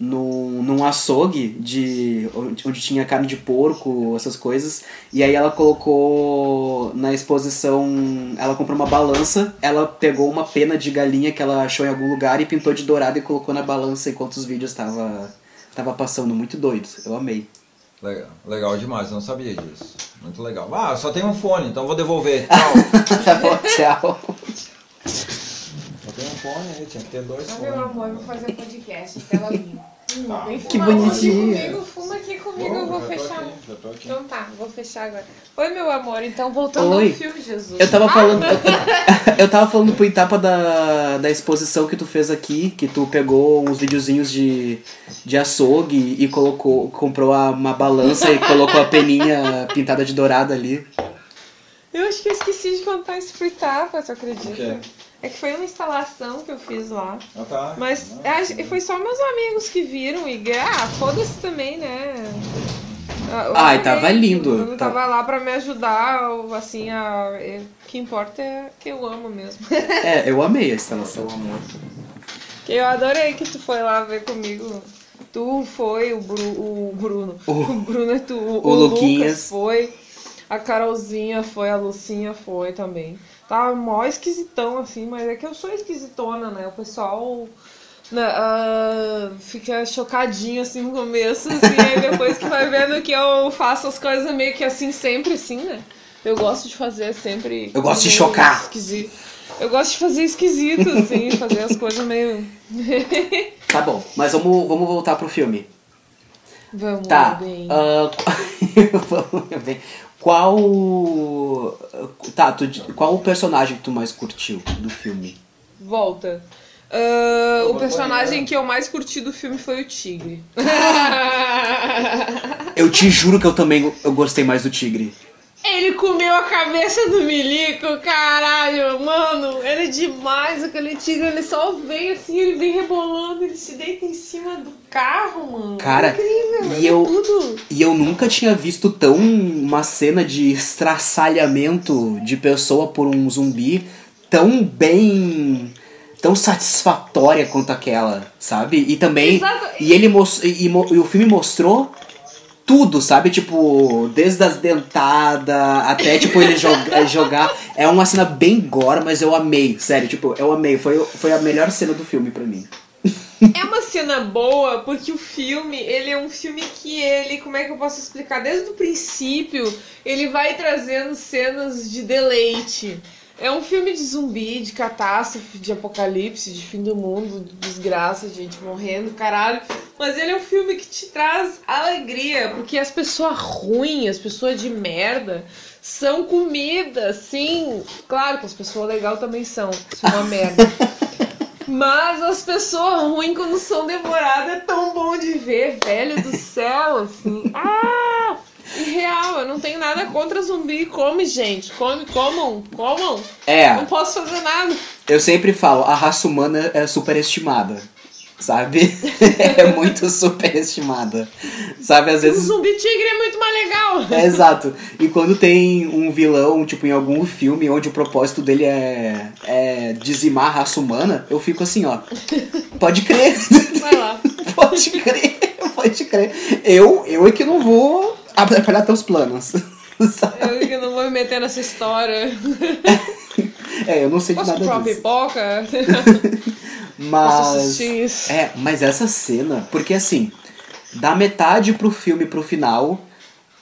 num, num açougue de, onde, tinha carne de porco, essas coisas, e aí ela colocou na exposição, ela comprou uma balança, ela pegou uma pena de galinha que ela achou em algum lugar e pintou de dourado e colocou na balança enquanto os vídeos tava, tava passando, muito doido, eu amei. Legal, legal demais, eu não sabia disso. Muito legal. Ah, só tem um fone, então vou devolver. Tchau. tá bom, tchau. só tem um fone aí, tinha que ter dois Ah, meu amor, vou fazer podcast, tela minha. Hum, Que bonitinho. aqui Comigo, fuma aqui comigo, eu vou já fechar. aqui, já tô aqui. Então tá, vou fechar agora. Oi, meu amor, então voltando Oi. ao filme, Jesus. Eu tava Ah, falando. Eu tava falando pro Itapa da, da exposição que tu fez aqui, que tu pegou uns videozinhos de, de açougue e colocou, comprou a- uma balança e colocou a peninha pintada de dourado ali. Eu acho que eu esqueci de contar isso pro Itapa, você acredita? O quê? É que foi uma instalação que eu fiz lá. Ah, tá. Mas eu acho- foi só meus amigos que viram e. Ah, foda-se também, né? Ah, eu Ai, tava lindo. O Bruno Tá- tava lá pra me ajudar, assim, a... é, o que importa é que eu amo mesmo. É, eu amei a instalação, amor. Que eu adorei que tu foi lá ver comigo. Tu foi, o, Bru- o Bruno. O- O, Bruno é tu. O, o Luquinhas. Lucas foi. A Carolzinha foi, a Lucinha foi também. Tava mó esquisitão, assim, mas é que eu sou esquisitona, né? O pessoal ah, fica chocadinho, assim, no começo, assim, aí depois que vai vendo que eu faço as coisas meio que assim, sempre assim, né? Eu gosto de fazer sempre... Eu gosto de chocar. Esquisito. Eu gosto de fazer esquisito, assim, fazer as coisas meio... Tá bom, mas vamos, vamos voltar pro filme. Vamos Tá. bem. ah, vamos bem. Qual. Tá, tu, qual o personagem que tu mais curtiu do filme? Volta. Ah, o personagem que eu mais curti do filme foi o tigre. Eu te juro que eu também eu gostei mais do tigre. Ele comeu a cabeça do milico, caralho, mano. Ele é demais, aquele tigre. Ele só vem assim, ele vem rebolando, ele se deita em cima do carro, mano. Cara, Incrível, e eu- tudo. E eu nunca tinha visto tão uma cena de estraçalhamento de pessoa por um zumbi tão bem. tão satisfatória quanto aquela, sabe? E também. Exato. E ele e, e e o filme mostrou tudo, sabe? Tipo, desde as dentadas até, tipo, ele joga- jogar. É uma cena bem gore, mas eu amei, sério, tipo, eu amei. Foi, foi a melhor cena do filme pra mim. É uma cena boa porque o filme, ele é um filme que ele, como é que eu posso explicar? Desde o princípio, ele vai trazendo cenas de deleite. É um filme de zumbi, de catástrofe, de apocalipse, de fim do mundo, de desgraça, de gente morrendo, caralho. Mas ele é um filme que te traz alegria, porque as pessoas ruins, as pessoas de merda, são comida, sim. Claro que as pessoas legais também são, são uma merda. Mas as pessoas ruins, quando são devoradas, é tão bom de ver, velho do céu, assim. Ah! Real, eu não tenho nada contra zumbi. Come, gente. Come, comam, comam. É, Não posso fazer nada. eu sempre falo, a raça humana é superestimada. Sabe? é muito superestimada. Sabe, às O vezes. zumbi tigre é muito mais legal. É exato. E quando tem um vilão, tipo, em algum filme onde o propósito dele é, é dizimar a raça humana, eu fico assim, ó. Pode crer. Vai lá. pode crer. Pode crer. Eu, eu é que não vou atrapalhar teus planos. sabe? Eu não vou me meter nessa história. É, eu não sei de Posso nada comprar disso. pipoca? Mas. isso? É, mas essa cena, porque assim, da metade pro filme pro final,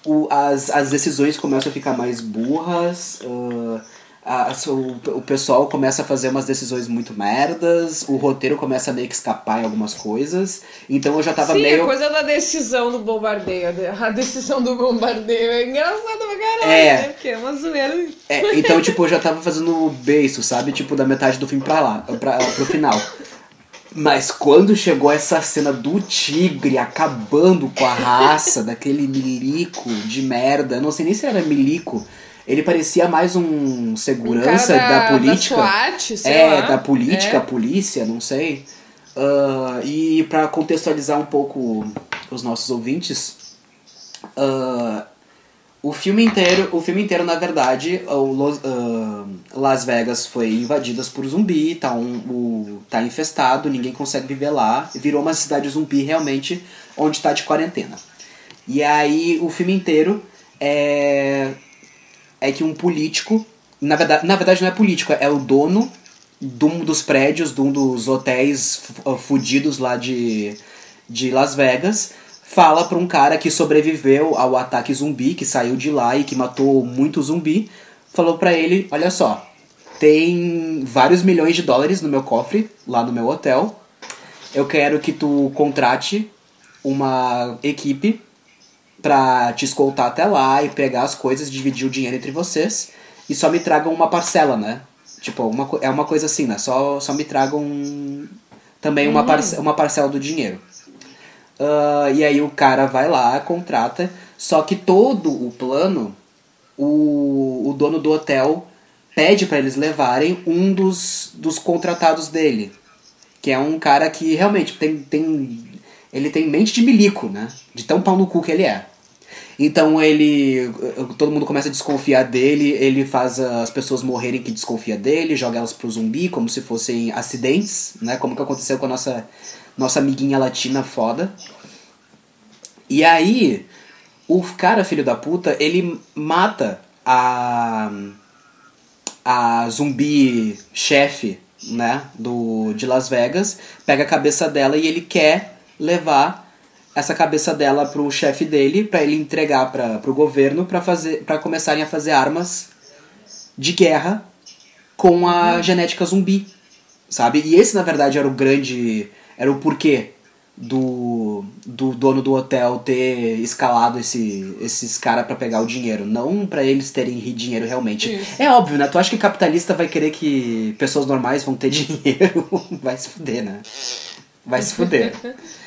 o, as, as decisões começam a ficar mais burras, ah, as- o, o pessoal começa a fazer umas decisões muito merdas, o roteiro começa a meio que escapar em algumas coisas, então eu já tava Sim, meio. a coisa da decisão do bombardeio. A decisão do bombardeio é engraçada pra caralho, É. né? Porque é uma zoeira. É, então, tipo, eu já tava fazendo o beiço, sabe? Tipo, da metade do filme pra lá, pra, pro final. Mas quando chegou essa cena do tigre acabando com a raça daquele milico de merda, eu não sei nem se era milico, ele parecia mais um segurança Um cara da, política. Da SWAT, sei é, lá. da política, É. polícia, não sei. Ah, e pra contextualizar um pouco os nossos ouvintes, ah, o filme inteiro, o filme inteiro na verdade, o Los- ah, Las Vegas foi invadidas por zumbi, tá um, o, tá infestado, ninguém consegue viver lá, virou uma cidade zumbi realmente, onde tá de quarentena. E aí o filme inteiro é é que um político, na verdade, na verdade não é político, é o dono de um dos prédios, de um dos hotéis fu- fudidos lá de, de Las Vegas, fala pra um cara que sobreviveu ao ataque zumbi, que saiu de lá e que matou muito zumbi, falou pra ele, olha só, tem vários milhões de dólares no meu cofre, lá no meu hotel, eu quero que tu contrate uma equipe pra te escoltar até lá e pegar as coisas, dividir o dinheiro entre vocês e só me tragam uma parcela, né? Tipo, uma, é uma coisa assim, né? Só, só me tragam também uma, parce uma parcela do dinheiro. Ah, e aí o cara vai lá, contrata, só que todo o plano, o, o dono do hotel pede pra eles levarem um dos, dos contratados dele. Que é um cara que realmente tem, tem. Ele tem mente de milico, né? De tão pau no cu que ele é. Então ele. Todo mundo começa a desconfiar dele, ele faz as pessoas morrerem que desconfia dele, joga elas pro zumbi como se fossem acidentes, né? Como que aconteceu com a nossa, nossa amiguinha latina foda. E aí, o cara, filho da puta, ele mata a. a zumbi chefe, né? Do, de Las Vegas, pega a cabeça dela e ele quer levar essa cabeça dela pro chefe dele para ele entregar para pro governo para fazer para começarem a fazer armas de guerra com a genética zumbi, sabe? E esse na verdade era o grande era o porquê do, do dono do hotel ter escalado esse, esses caras para pegar o dinheiro, não para eles terem dinheiro realmente. Isso. É óbvio, né? Tu acha que capitalista vai querer que pessoas normais vão ter dinheiro? vai se fuder, né? Vai se fuder.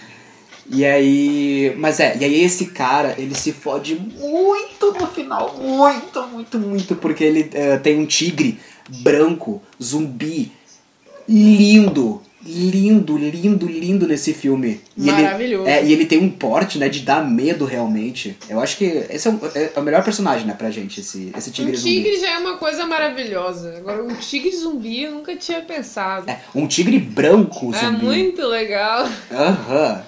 E aí. Mas é, e aí esse cara, ele se fode muito no final. Muito, muito, muito. Porque ele eh, tem um tigre branco, zumbi, lindo. Lindo, lindo, lindo nesse filme. E ele- Maravilhoso. é, e ele tem um porte, né, de dar medo realmente. Eu acho que esse é o, é o melhor personagem, né, pra gente, esse, esse Um tigre zumbi. tigre já é uma coisa maravilhosa. Agora, um tigre zumbi eu nunca tinha pensado. É, um tigre branco É, zumbi. muito legal. Aham.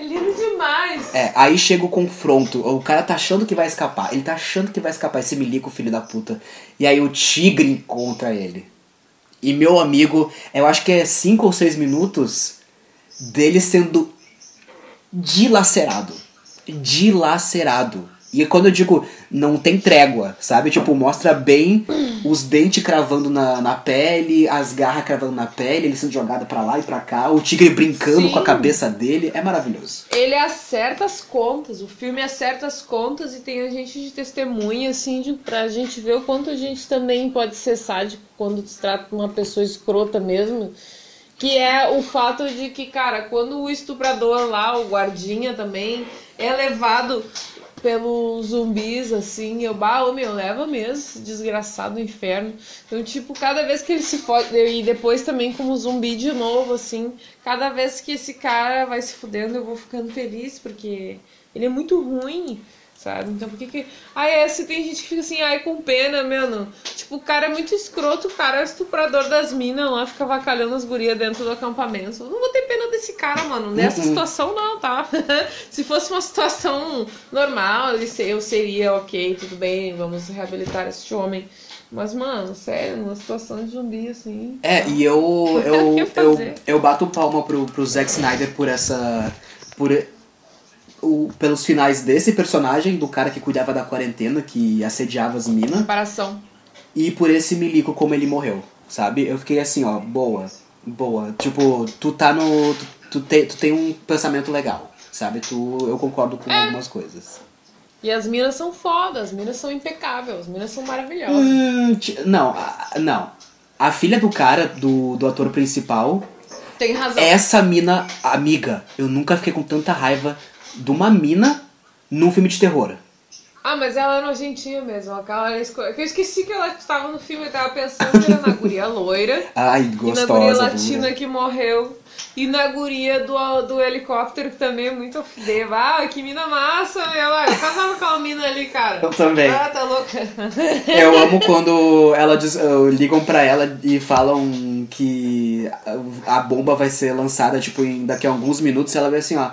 É lindo demais. É, aí chega o confronto. O cara tá achando que vai escapar. Ele tá achando que vai escapar esse milico, filho da puta. E aí o tigre encontra ele. E meu amigo, eu acho que é 5 ou 6 minutos dele sendo dilacerado. Dilacerado. E quando eu digo não tem trégua, sabe? Tipo, mostra bem os dentes cravando na, na pele, as garras cravando na pele, ele sendo jogado pra lá e pra cá, o tigre brincando Sim. com a cabeça dele. É maravilhoso. Ele acerta as contas, o filme acerta as contas e tem a gente de testemunha, assim, de, pra gente ver o quanto a gente também pode ser sádico quando se trata de uma pessoa escrota mesmo. Que é o fato de que, cara, quando o estuprador lá, o guardinha também, é levado pelos zumbis, assim, eu, bah, ô leva mesmo, desgraçado do inferno. Então, tipo, cada vez que ele se fode, e depois também como zumbi de novo, assim, cada vez que esse cara vai se fudendo, eu vou ficando feliz, porque ele é muito ruim, sabe? Então, por que que... Ai, esse tem gente que fica assim, ai, com pena, mano. Tipo, o cara é muito escroto, o cara é o estuprador das minas lá, fica vacalhando as gurias dentro do acampamento. Eu não vou ter pena desse cara, mano. Nessa Uhum. situação, não, tá? Se fosse uma situação normal, se- eu seria ok, tudo bem, vamos reabilitar este homem. Mas, mano, sério, numa situação de zumbi, assim. É, e eu eu, eu, fazer? eu bato palma pro, pro Zack Snyder por essa. por o, pelos finais desse personagem, do cara que cuidava da quarentena, que assediava as minas, Comparação. e por esse milico como ele morreu, sabe? Eu fiquei assim, ó, boa, boa. Tipo, tu tá no. Tu, tu, te, tu tem um pensamento legal, sabe? Tu, eu concordo com algumas coisas. E as minas são foda, as minas são impecáveis, as minas são maravilhosas. Hum, não, a- não. A filha do cara, do, do ator principal, Tem razão. Essa mina, amiga, eu nunca fiquei com tanta raiva de uma mina num filme de terror. Ah, mas ela é nojentinha mesmo. Aquela. Eu esqueci que ela estava no filme, eu tava pensando era na guria loira. Ai, E na guria gostosa. latina dura. que morreu. E na guria do, do helicóptero, que também é muito fudeva. Ah, que mina massa, meu. Eu casava com uma mina ali, cara. Eu também. Ah, tá louca. Eu amo quando ela diz, uh, ligam pra ela e falam que a a bomba vai ser lançada tipo em daqui a alguns minutos e ela vê assim, ó.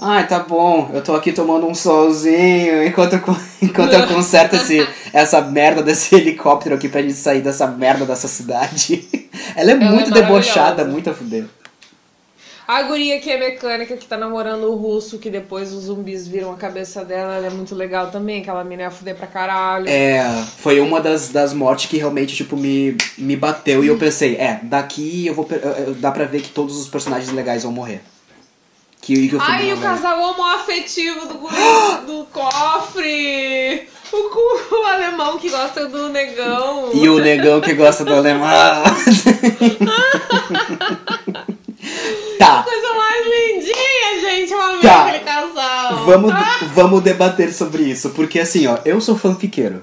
Ai, tá bom, eu tô aqui tomando um solzinho enquanto eu, enquanto eu conserto esse, essa merda desse helicóptero aqui pra gente sair dessa merda dessa cidade. Ela é Ela é muito debochada, maravilhosa. muito a fuder. A guria que é mecânica, que tá namorando o russo, que depois os zumbis viram a cabeça dela, ela é muito legal também. Aquela mina é fuder pra caralho. É, foi uma das, das mortes que realmente, tipo, me, me bateu e eu pensei, é, daqui eu vou. Dá pra ver que todos os personagens legais vão morrer. Que, que filme Ai, o casal homoafetivo do, do cofre! O, o alemão que gosta do negão. E o negão que gosta do alemão. tá, Coisa mais lindinha, gente. Eu amei Tá. aquele casal. vamos, Ah, vamos debater sobre isso. Porque assim, ó, eu sou fanfiqueiro.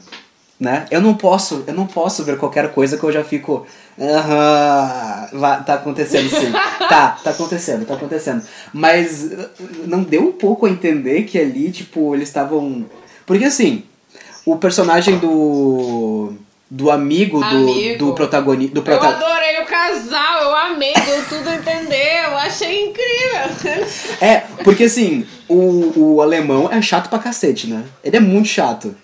Né? Eu não posso, eu não posso ver qualquer coisa que eu já fico. Aham, vai- tá acontecendo sim. tá, tá acontecendo, tá acontecendo. Mas não deu um pouco a entender que ali, tipo, eles estavam. Porque assim, o personagem do. Do amigo do, Amigo. do protagonista. Do eu prota... adorei o casal, eu amei, deu tudo a entender, eu achei incrível. É, porque assim, o, o alemão é chato pra cacete, né? Ele é muito chato.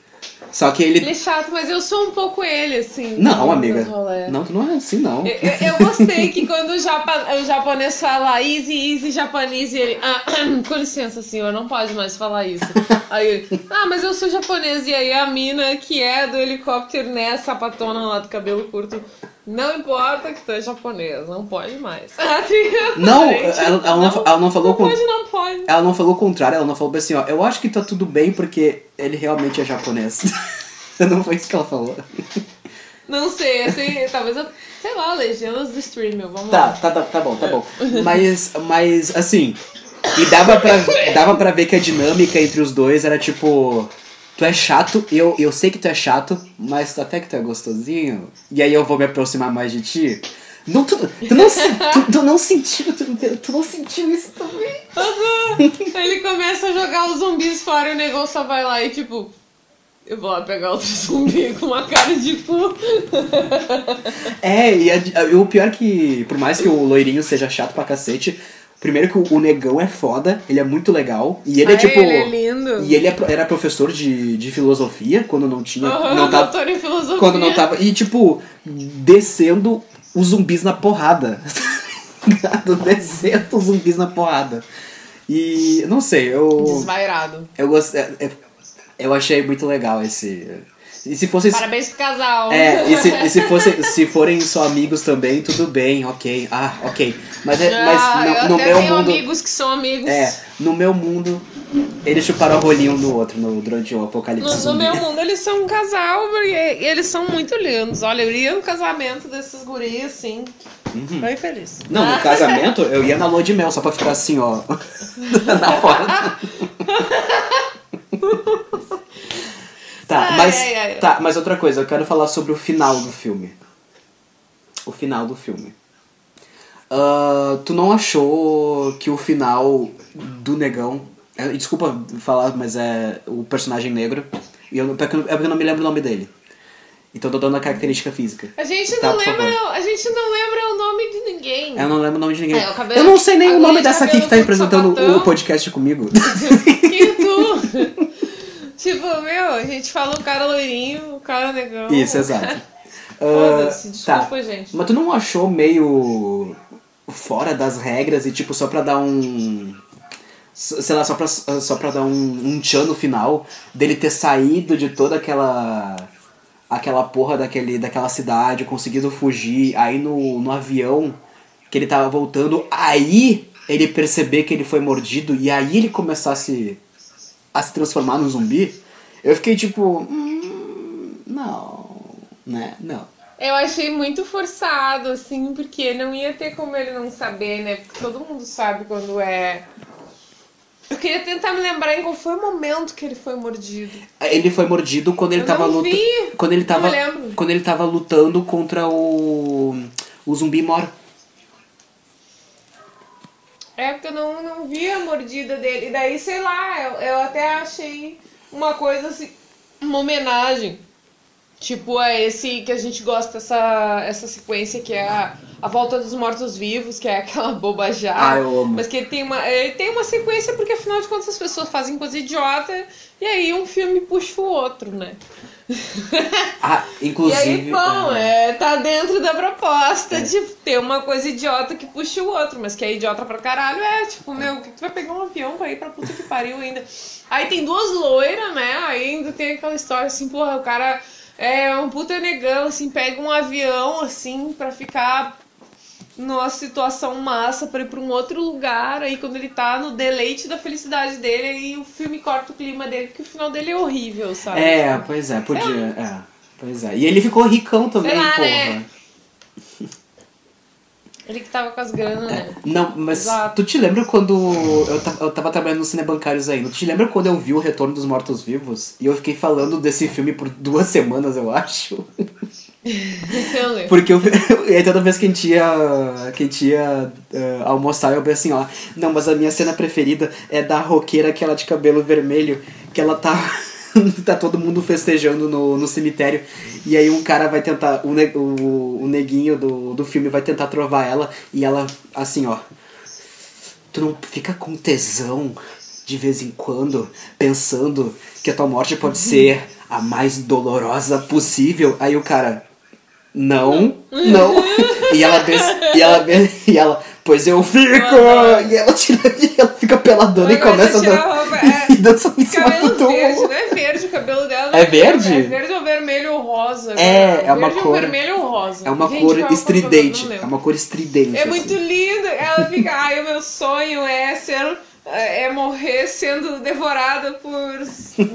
Só que ele. Ele é chato, mas eu sou um pouco ele, assim. Não, amiga. Não, tu não é assim, não. Eu, eu- eu gostei que quando o, japa, o japonês fala easy, easy, japonês, e ele. Ah, com licença, senhor, não pode mais falar isso. Aí ele, ah, mas eu sou japonês. E aí a mina que é do helicóptero, né, sapatona lá do cabelo curto. Não importa que tu é japonês, não pode mais. Não, Gente, ela, ela não, ela não falou Não pode, não pode. Ela não falou o contrário, ela não falou assim, ó, eu acho que tá tudo bem porque ele realmente é japonês. não foi isso que ela falou. Não sei, assim, talvez eu. Sei lá, legendas do streamer, vamos Tá, lá. tá, tá, tá bom, tá bom. Mas, mas assim, e dava pra, dava pra ver que a dinâmica entre os dois era tipo. Tu é chato, eu, eu sei que tu é chato, mas até que tu é gostosinho. E aí eu vou me aproximar mais de ti. Não, tu, tu, não, tu, tu não sentiu, tu, tu não sentiu isso também. Aí ele começa a jogar os zumbis fora e o negócio só vai lá e tipo. Eu vou lá pegar outro zumbi com uma cara de cu. É, e, a- e o pior que, por mais que o loirinho seja chato pra cacete, primeiro que o, negão é foda, ele é muito legal. E ele é Ai, tipo. ele é lindo. E ele é era professor de, de filosofia quando não tinha. Aham, não tava, doutor em filosofia. quando não tava. E tipo, descendo os zumbis na porrada. descendo os zumbis na porrada. E não sei, eu. Desvairado. Eu gostei. é- Eu achei muito legal esse. E se fosse. Parabéns pro casal. É, e se, e se, fosse, se forem só amigos também, tudo bem, ok. Ah, ok. Mas, é, mas Ah, no, no meu tenho mundo. amigos que são amigos. É, no meu mundo, eles chuparam a rolinha um do outro no, durante o apocalipse No, no meu mundo eles são um casal porque eles são muito lindos. Olha, eu iria no casamento desses guris, assim, Uhum. bem feliz. Não, no casamento eu ia na lua de mel só pra ficar assim, ó. na porta. tá, Ai, mas. ai, ai. Tá, mas outra coisa, eu quero falar sobre o final do filme. O final do filme. Ah, tu não achou que o final do negão. é, Desculpa falar, mas é o personagem negro. E eu, é porque eu não me lembro o nome dele. Então tô dando a característica física. A gente Tá, não lembra, favor. a gente não lembra o nome de ninguém. Eu não lembro o nome de ninguém. É, cabelo- eu não sei nem o nome dessa aqui que tá cabelo apresentando sapatão. o podcast comigo. E tu? tipo, meu, a gente fala o cara loirinho, o cara negão. Isso, exato. Foda-se, Ah, desculpa, gente. Mas tu não achou meio fora das regras e tipo só pra dar um. Sei lá, só pra, só pra dar um, um tchan no final dele ter saído de toda aquela. aquela porra daquele, daquela cidade, conseguido fugir, aí no, no avião que ele tava voltando, aí ele perceber que ele foi mordido e aí ele começasse a se transformar num zumbi, eu fiquei tipo. Hum, não. Né? Não. Eu achei muito forçado, assim, porque não ia ter como ele não saber, né? Porque todo mundo sabe quando é. Eu queria tentar me lembrar em qual foi o momento que ele foi mordido. Ele foi mordido quando ele Eu tava lutando. Quando ele tava. Quando ele tava lutando contra o. O zumbi mor. É porque eu não, não vi a mordida dele. E daí, sei lá, eu, eu até achei uma coisa assim, uma homenagem. Tipo, a esse que a gente gosta, essa, essa sequência que é a, a Volta dos Mortos-Vivos, que é aquela bobajada. Ah, eu amo. Mas que ele tem, uma, ele tem uma sequência porque, afinal de contas, as pessoas fazem coisa idiota e aí um filme puxa o outro, né? Ah, E inclusive. aí, bom, é, é, tá dentro da proposta de ter uma coisa idiota que puxa o outro, mas que é idiota pra caralho, é tipo, meu, que tu vai pegar um avião pra ir pra puta que pariu ainda. Aí tem duas loiras, né? Aí ainda tem aquela história assim, porra, o cara é um puta negão, assim, pega um avião, assim, pra ficar numa situação massa pra ir pra um outro lugar, aí quando ele tá no deleite da felicidade dele, aí o filme corta o clima dele, porque o final dele é horrível, sabe? É, pois é, podia. É, pois é. E ele ficou ricão também, lá, porra. né? Ele que tava com as granas, né? Não, mas Exato. tu te lembra quando eu, eu tava trabalhando nos cinebancários ainda? Tu te lembra quando eu vi o Retorno dos Mortos Vivos? E eu fiquei falando desse filme por duas semanas, eu acho. Eu lembro. Porque eu, e toda vez que a gente ia, que a gente ia eh, almoçar, eu pensei assim, ó, não, mas a minha cena preferida é da roqueira, aquela de cabelo vermelho, que ela tá. tá todo mundo festejando no, no cemitério. E aí um cara vai tentar. O, o, o neguinho do, do filme vai tentar trovar ela e ela, assim, ó. Tu não fica com tesão de vez em quando, pensando que a tua morte pode ser a mais dolorosa possível. Aí o cara. Não, não. E ela des... e ela e ela, pois eu fico. E ela tira e ela fica peladona e Agora começa a dan- a roupa, é. e dança em cima do verde, não é verde o cabelo dela. É verde? É verde ou vermelho ou rosa. É, cara. é uma cor- vermelho ou rosa. É uma Gente, cor é estridente. É uma cor estridente. É assim. muito lindo. Ela fica, ai, o meu sonho é ser. É morrer sendo devorada por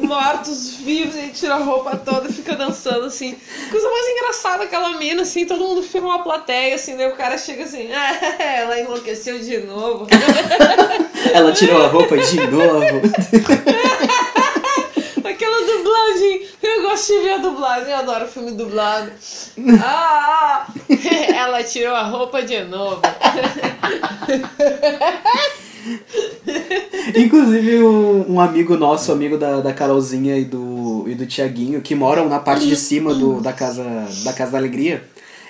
mortos vivos e tira a roupa toda e fica dançando assim. Coisa mais engraçada aquela mina, assim, todo mundo fica uma plateia, assim, daí o cara chega assim, ah, ela enlouqueceu de novo. Ela tirou a roupa de novo. Aquela dublagem. Eu gosto de ver a dublagem, eu adoro filme dublado. Ah, ah. ela tirou a roupa de novo. Inclusive, um, um amigo nosso, amigo da, da Carolzinha e do, e do Tiaguinho, que moram na parte de cima do, da, casa, da Casa da Alegria,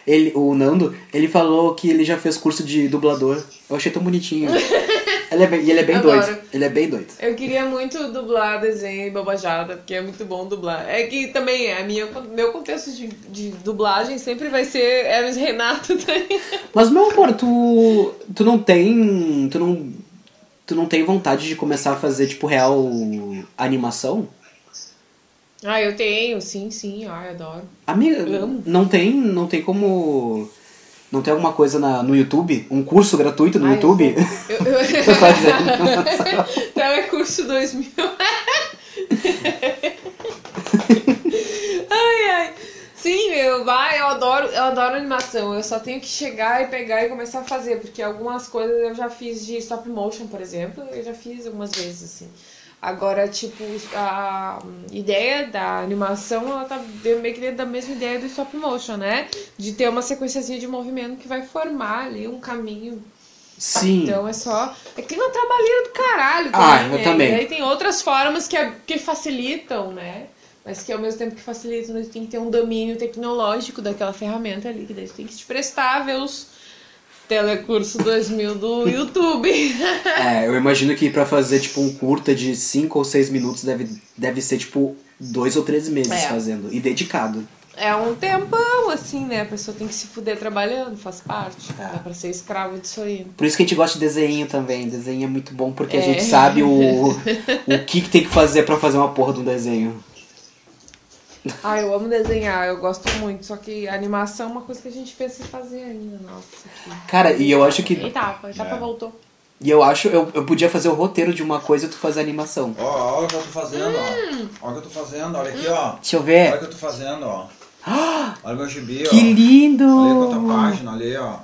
ele, o Nando, ele falou que ele já fez curso de dublador. Eu achei tão bonitinho. Ele é bem, e ele é bem Adoro. doido. Ele é bem doido. Eu queria muito dublar desenho e bobajada, porque é muito bom dublar. É que também, a minha, meu contexto de, de dublagem sempre vai ser Hermes Renato também. Mas, meu amor, tu, tu não tem. Tu não. Tu não tem vontade de começar a fazer, tipo, real animação? Ah, eu tenho, sim, sim, ai, adoro. Amiga, Amo. não tem, não tem como. Não tem alguma coisa na, no YouTube? Um curso gratuito no Ai, YouTube? Eu, eu... Tô fazendo. Telecurso 2000. ai, ai. Sim, eu, vai, eu adoro, eu adoro animação. Eu só tenho que chegar e pegar e começar a fazer, porque algumas coisas eu já fiz de stop motion, por exemplo, eu já fiz algumas vezes assim. Agora, tipo, a ideia da animação, ela tá meio que dentro da mesma ideia do stop motion, né? De ter uma sequenciazinha de movimento que vai formar ali um caminho Sim. então é só. É que não trabalheira do caralho Ah, também, eu né? também. E aí tem outras formas que, que facilitam, né? Mas que ao mesmo tempo que facilitam, você tem que ter um domínio tecnológico daquela ferramenta ali, que daí você tem que te prestar, ver os Telecurso 2000 do YouTube. É, eu imagino que pra fazer, tipo, um curta de 5 ou 6 minutos deve, deve ser, tipo, dois ou três meses É. fazendo. E dedicado. é um tempão, assim, né? A pessoa tem que se fuder trabalhando, faz parte. É. Dá pra ser escravo disso aí. Por isso que a gente gosta de desenho também. Desenho é muito bom porque a É. gente sabe o, o que, que tem que fazer pra fazer uma porra de um desenho. Ah, eu amo desenhar, eu gosto muito. Só que a animação é uma coisa que a gente pensa em fazer ainda. Nossa, que... Cara, e eu acho que. Eita, a etapa É. voltou. E eu acho, eu, eu podia fazer o roteiro de uma coisa e tu fazer a animação. Ó, olha o que eu tô fazendo, Hum. ó. Olha o que eu tô fazendo, olha aqui, ó. Deixa eu Olha o ver. que eu tô fazendo, ó. Olha meu gibi, ó. Que lindo! Olha quanta página, ali, ó.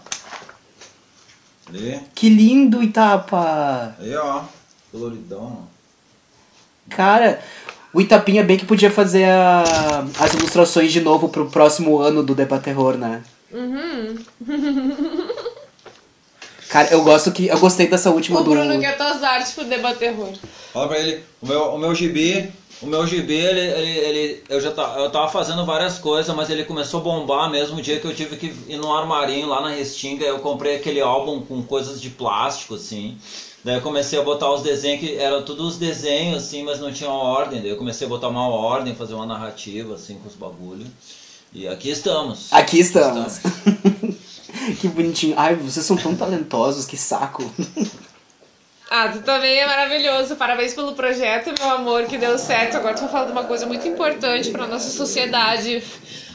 Ali, Que lindo, Itapa! aí, ó. Coloridão, ó. Cara, o Itapinha bem que podia fazer a- as ilustrações de novo pro próximo ano do Deba Terror, né? Uhum. Cara, eu gosto que. Eu gostei dessa última O do. Bruno quer tuas artes pro debaterror. Fala pra ele, o meu, o meu gibi, o meu gibi, ele, ele, ele eu já tá, eu tava fazendo várias coisas, mas ele começou a bombar mesmo o dia que eu tive que ir no armarinho lá na Restinga, eu comprei aquele álbum com coisas de plástico, assim. Daí eu comecei a botar os desenhos, que eram todos os desenhos, assim, mas não tinha ordem. Daí eu comecei a botar uma ordem, fazer uma narrativa, assim, com os bagulhos. E aqui estamos. Aqui estamos. que bonitinho. Ai, vocês são tão talentosos, que saco. Ah, tu também é maravilhoso. Parabéns pelo projeto, meu amor, que deu certo. Agora tu vai falar de uma coisa muito importante pra nossa sociedade.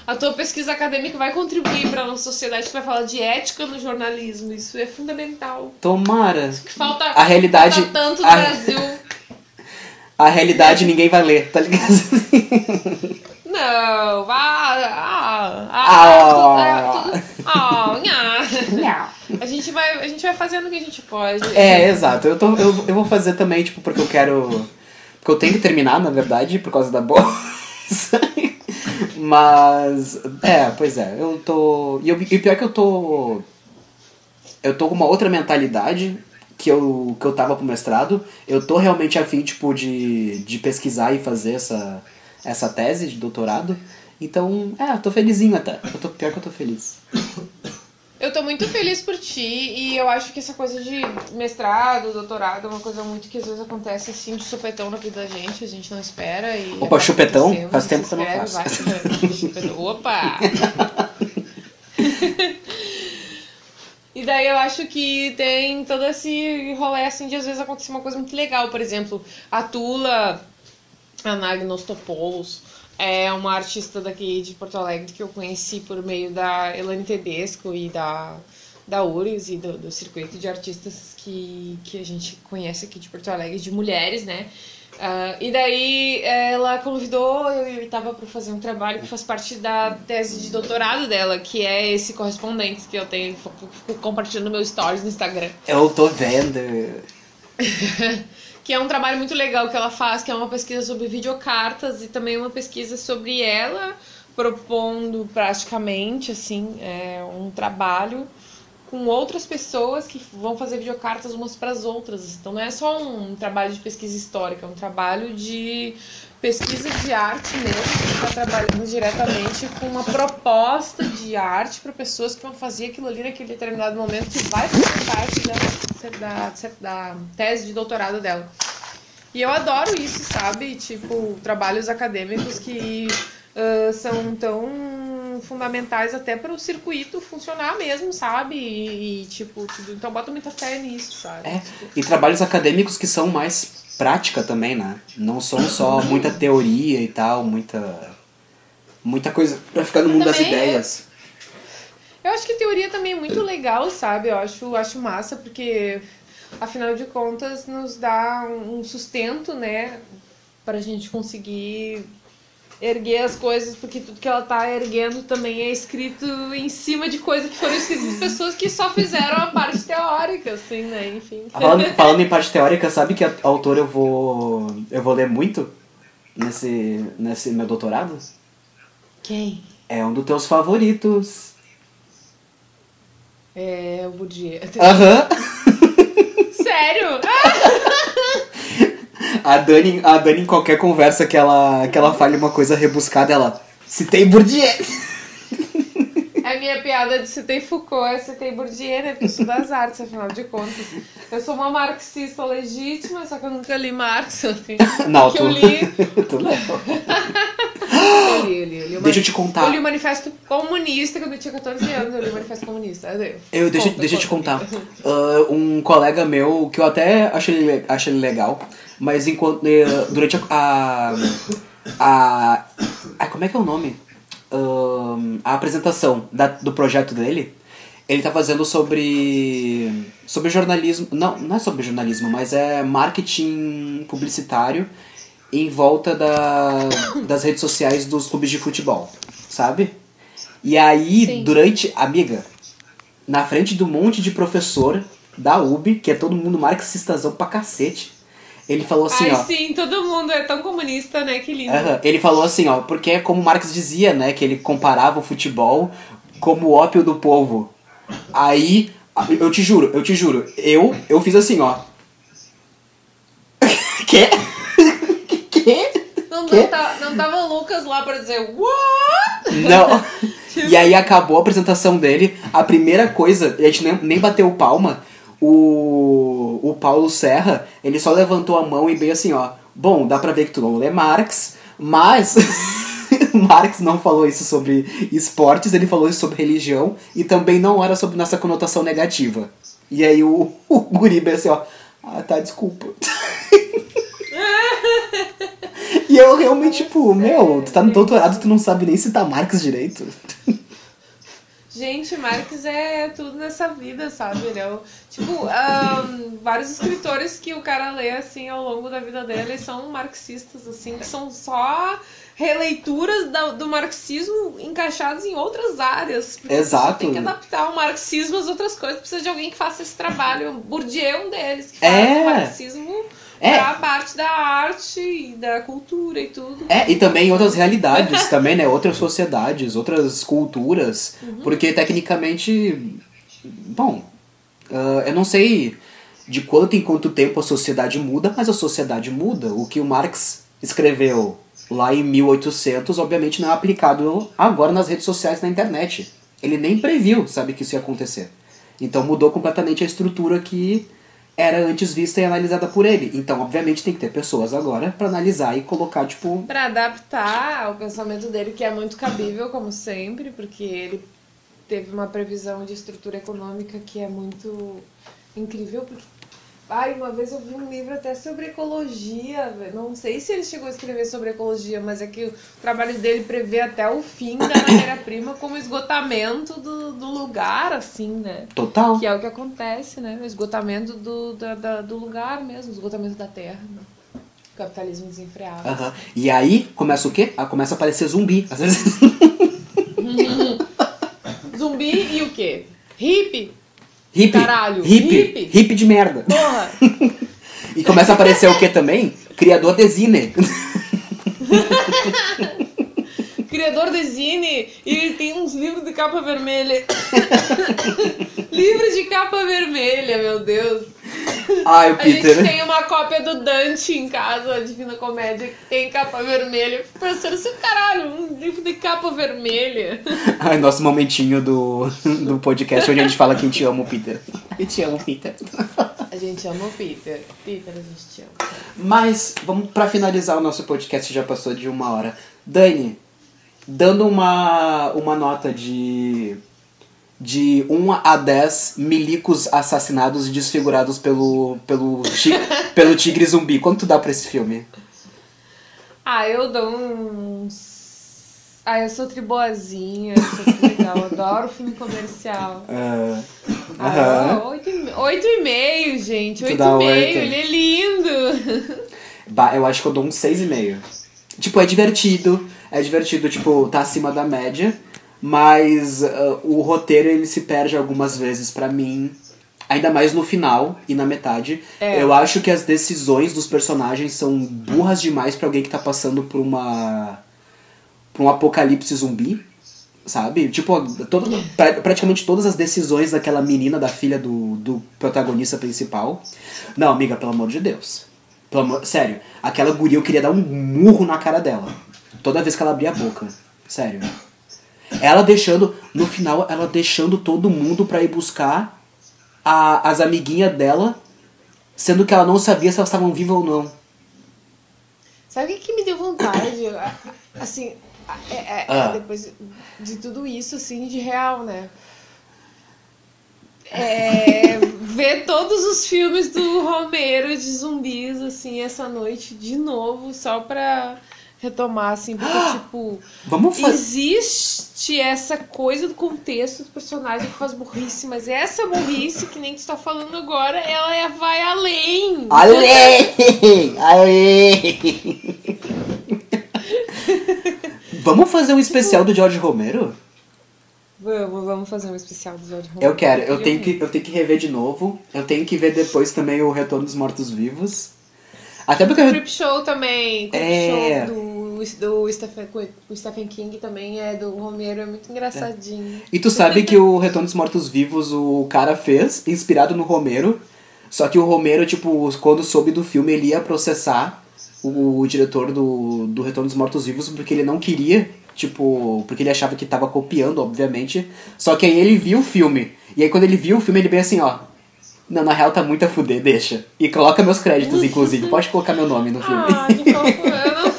A tua pesquisa acadêmica vai contribuir pra nossa sociedade. Tu vai falar de ética no jornalismo. Isso é fundamental. Tomara. Que falta, A realidade- falta tanto no a- Brasil. A realidade ninguém vai ler, tá ligado? Não, vá. Ah, Ah. ah, tudo- ah, nha. A gente vai, a gente vai fazendo o que a gente pode. É, exato. Eu, tô, eu, eu vou fazer também, tipo, porque eu quero. Porque eu tenho que terminar, na verdade, por causa da bolsa. Mas. É, pois é, eu tô. E, eu, e pior que eu tô. Eu tô com uma outra mentalidade que eu, que eu tava pro mestrado. Eu tô realmente afim, tipo, de, de pesquisar e fazer essa, essa tese de doutorado. Então, é, eu tô felizinho até. Eu tô, pior que eu tô feliz. Eu tô muito feliz por ti e eu acho que essa coisa de mestrado, doutorado é uma coisa muito que às vezes acontece assim de supetão na vida da gente, a gente não espera e. Opa, chupetão? Faz tempo que eu não faço. vai, chupetão. Opa! E daí eu acho que tem todo esse rolê assim de às vezes acontecer uma coisa muito legal. Por exemplo, a Tula Anagnostopoulos é uma artista daqui de Porto Alegre que eu conheci por meio da Elane Tedesco e da, da URGS e do, do circuito de artistas que, que a gente conhece aqui de Porto Alegre, de mulheres, né? Ah, e daí ela convidou eu e estava para fazer um trabalho que faz parte da tese de doutorado dela, que é esse correspondente que eu tenho, fico compartilhando meu stories no Instagram. Eu tô vendo. que é um trabalho muito legal que ela faz, que é uma pesquisa sobre videocartas e também uma pesquisa sobre ela propondo praticamente assim é, um trabalho com outras pessoas que vão fazer videocartas umas para as outras. Então não é só um trabalho de pesquisa histórica, é um trabalho de pesquisa de arte mesmo, que está trabalhando diretamente com uma proposta de arte para pessoas que vão fazer aquilo ali naquele determinado momento que vai fazer parte da, da, da tese de doutorado dela. E eu adoro isso, sabe? Tipo, trabalhos acadêmicos que ah, são tão fundamentais até para o circuito funcionar mesmo, sabe? E, e, tipo, tudo. Então bota muita fé nisso, sabe? É, e trabalhos acadêmicos que são mais prática também, né? Não são só muita teoria e tal, muita muita coisa pra ficar no mundo das Também é- ideias. Eu acho que teoria também é muito legal, sabe? Eu acho, acho massa, porque afinal de contas nos dá um sustento, né? Pra gente conseguir erguer as coisas, porque tudo que ela tá erguendo também é escrito em cima de coisas que foram escritas por pessoas que só fizeram a parte teórica, assim, né? Enfim. Falando, falando em parte teórica, sabe que a- autor eu vou eu vou ler muito nesse nesse meu doutorado? Quem? É um dos teus favoritos. É o Bourdieu. Aham. Sério? A Dani, a Dani em qualquer conversa que ela que ela fale uma coisa rebuscada, ela citei Bourdieu. É minha piada de citei Foucault, eu citei Bourdieu, né? Porque eu sou das artes, afinal de contas. Eu sou uma marxista legítima, só que eu nunca li Marx, assim. Não, tu, eu li, tu não. eu li, eu li, eu li. Deixa eu te contar. Eu li o Manifesto Comunista quando eu tinha 14 anos, eu li o Manifesto Comunista. Adeus. Eu, deixa, Conta, deixa eu te conta. contar. Ah, um colega meu, que eu até achei achei legal, mas enquanto eh, durante a, a, a- ah, Como é que é o nome? Ahn, a apresentação da- do projeto dele, ele tá fazendo sobre. sobre jornalismo. Não, não é sobre jornalismo, mas é marketing publicitário em volta da, das redes sociais dos clubes de futebol, sabe? E aí, Sim. durante. Amiga, na frente do monte de professor da UB, que é todo mundo marxistazão pra cacete, ele falou assim, Ai, ó. sim, todo mundo é tão comunista, né? Que lindo. Aham, Ele falou assim, ó, porque é como Marx dizia, né, que ele comparava o futebol como o ópio do povo. Aí, eu te juro, eu te juro, eu, eu fiz assim, ó. Quê? Quê? Não, não, tá, não tava o Lucas lá pra dizer, what? Não. E aí acabou a apresentação dele, a primeira coisa, a gente nem, nem bateu palma, o, o Paulo Serra, ele só levantou a mão e veio assim, ó, bom, dá pra ver que tu não lê Marx, mas Marx não falou isso sobre esportes, ele falou isso sobre religião e também não era sobre nossa conotação negativa. E aí o, o guri veio assim, ó, ah, tá, desculpa. E eu realmente, tipo, meu, tu tá no doutorado, tu não sabe nem citar Marx direito. Gente, Marx é tudo nessa vida, sabe? Ele é o, tipo, ahn, vários escritores que o cara lê, assim, ao longo da vida dele são marxistas, assim, que são só releituras da- do marxismo encaixadas em outras áreas. Exato. Você tem que adaptar o marxismo às outras coisas, precisa de alguém que faça esse trabalho. Bourdieu é um deles, que faz É. o marxismo É. pra parte da arte e da cultura e tudo. É, e também outras realidades também, né? Outras sociedades, outras culturas. Porque tecnicamente. Bom, ah, eu não sei de quanto em quanto tempo a sociedade muda, mas a sociedade muda. O que o Marx escreveu lá em 1800, obviamente não é aplicado agora nas redes sociais na internet. Ele nem previu, sabe, que isso ia acontecer. Então mudou completamente a estrutura que era antes vista e analisada por ele. Então, obviamente, tem que ter pessoas agora pra analisar e colocar, tipo, Pra adaptar ao pensamento dele, que é muito cabível, como sempre, porque ele teve uma previsão de estrutura econômica que é muito incrível. Porque, ai, uma vez eu vi um livro até sobre ecologia, não sei se ele chegou a escrever sobre ecologia, mas é que o trabalho dele prevê até o fim da matéria-prima como esgotamento do, do lugar, assim, né? total. Que é o que acontece, né? O esgotamento do, da, da- do lugar mesmo, o esgotamento da terra. Né? O capitalismo desenfreado. Aham. E aí começa o quê? Ah, começa a aparecer zumbi. Às vezes. Zumbi e o quê? Hippie? Hippie. Caralho, Hippie. hippie? Hippie de merda. Porra! E começa a aparecer o quê também? Criador de zine. Criador de zine e tem uns livros de capa vermelha. livros de capa vermelha, meu Deus. Ai, o A gente Peter. tem uma cópia do Dante em casa, a Divina Comédia, que tem capa vermelha. Pensando assim, caralho, um livro de capa vermelha. Ai, nosso momentinho do, do podcast onde a gente fala que a gente ama o Peter. A gente ama o Peter. A gente ama o Peter. Peter, a gente te ama. Mas, vamos pra finalizar o nosso podcast, já passou de uma hora. Dani, dando uma, uma nota de, de 1 a 10 milicos assassinados e desfigurados pelo, pelo, ti- pelo tigre zumbi. Quanto dá pra esse filme? Ah, eu dou uns. Ah, eu sou triboazinha, eu sou legal, eu adoro filme comercial. Ah, aham. oito, e oito e meio, gente. Oito e meio, ele é lindo. Bah, eu acho que eu dou um 6,5. Tipo, é divertido, é divertido, tipo, tá acima da média, mas ah, o roteiro ele se perde algumas vezes pra mim, ainda mais no final e na metade. É. Eu acho que as decisões dos personagens são burras demais pra alguém que tá passando por uma por um apocalipse zumbi, sabe? Tipo, todo, pra- praticamente todas as decisões daquela menina, da filha do, do protagonista principal. Não, amiga, pelo amor de Deus. Pelo amor, sério, aquela guria eu queria dar um murro na cara dela. Toda vez que ela abria a boca. Sério. Ela deixando, no final, ela deixando todo mundo pra ir buscar a- as amiguinhas dela, sendo que ela não sabia se elas estavam vivas ou não. Sabe o que, que me deu vontade? Assim, é- é- Ah. depois de tudo isso, assim, de real, né? É, ver todos os filmes do Romero de zumbis, assim, essa noite de novo, só pra retomar, assim, porque, tipo, Vamos fazer. existe essa coisa do contexto do personagem que faz burrice, mas essa burrice, que nem tu tá falando agora, ela é, vai além. Ale! Ale! Vamos fazer um especial do George Romero? Vamos, vamos fazer um especial do George Romero. Eu quero, eu tenho, que, eu tenho que rever de novo. Eu tenho que ver depois também o Retorno dos Mortos Vivos. Até porque. eu- Creep Show também. Creep É. Show do, do Stephen, o Stephen King também é do Romero, é muito engraçadinho. E tu sabe que o Retorno dos Mortos Vivos o cara fez, inspirado no Romero. Só que o Romero, tipo, quando soube do filme, ele ia processar o, o diretor do, do Retorno dos Mortos Vivos porque ele não queria, tipo, porque ele achava que tava copiando, obviamente. Só que aí ele viu o filme. E aí quando ele viu o filme, ele bem assim, ó. Não, na real tá muito a fuder, deixa. E coloca meus créditos, inclusive. Pode colocar meu nome no filme. Ah, que fofo. Eu, não...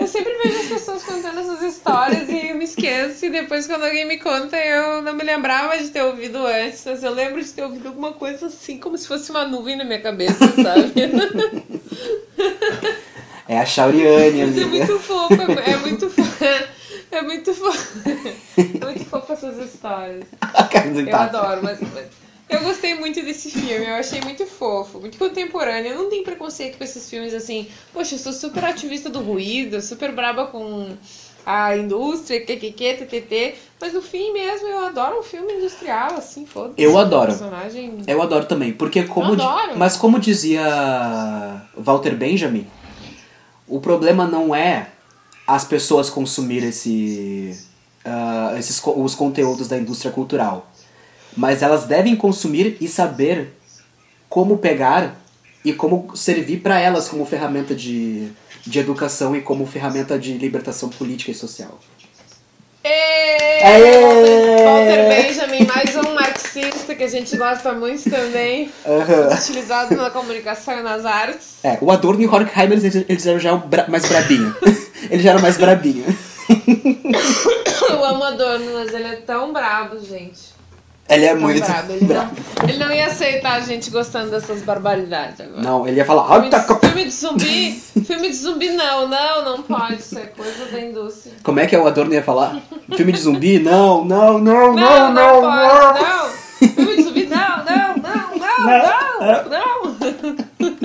eu sempre vejo as pessoas contando essas histórias e eu me esqueço. E depois, quando alguém me conta, eu não me lembrava de ter ouvido antes. Mas eu lembro de ter ouvido alguma coisa assim, como se fosse uma nuvem na minha cabeça, sabe? É a Shauriane, Mas é amiga. muito fofo, é muito fofo. É muito fofo. É muito fofo essas histórias. Eu adoro, mas mas eu gostei muito desse filme, eu achei muito fofo, muito contemporâneo. Eu não tenho preconceito com esses filmes assim. Poxa, eu sou super ativista do ruído, super braba com a indústria, QQQ, TTT. Mas no fim mesmo, eu adoro um filme industrial, assim, foda-se. Eu adoro. Personagem... Eu adoro também, porque como. Eu di-. Mas como dizia Walter Benjamin, o problema não é as pessoas consumir esse, ah, esses, os conteúdos da indústria cultural. Mas elas devem consumir e saber como pegar e como servir para elas como ferramenta de, de educação e como ferramenta de libertação política e social. Ê, Aê! Walter Benjamin, mais um marxista que a gente gosta muito também. Utilizado na comunicação e nas artes. É, o Adorno e o Horkheimer, eles, eles eram já mais brabinho. eles já eram mais brabinho. Eu amo Adorno, mas ele é tão brabo, gente. Ele é Tão muito brabo. Ele brabo. não, ele não ia aceitar a gente gostando dessas barbaridades agora. Não, ele ia falar... Filme "Alta co-" de, filme de zumbi, filme de zumbi não, não, não pode, isso é coisa da indústria. Como é que é o Adorno ia falar? Filme de zumbi? Não, não, não, Não, não, não, não, pode, não. não. Filme de zumbi, não, não, não, não, não, não.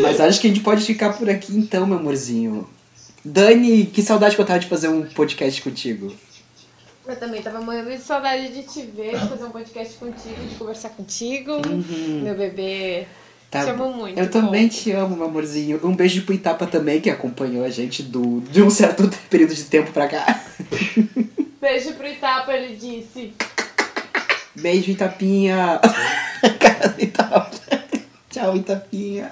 Mas acho que a gente pode ficar por aqui então, meu amorzinho. Dani, que saudade que eu tava de fazer um podcast contigo. Eu também tava morrendo de saudade de te ver, de fazer um podcast contigo, de conversar contigo. Meu bebê. Tá Te amo bom. muito, Eu também pô. te amo, meu amorzinho. Um beijo pro Itapa também, que acompanhou a gente do, de um certo período de tempo pra cá. Beijo pro Itapa, ele disse. Beijo, Itapinha. Cara do Itapa. Tchau, Itapinha.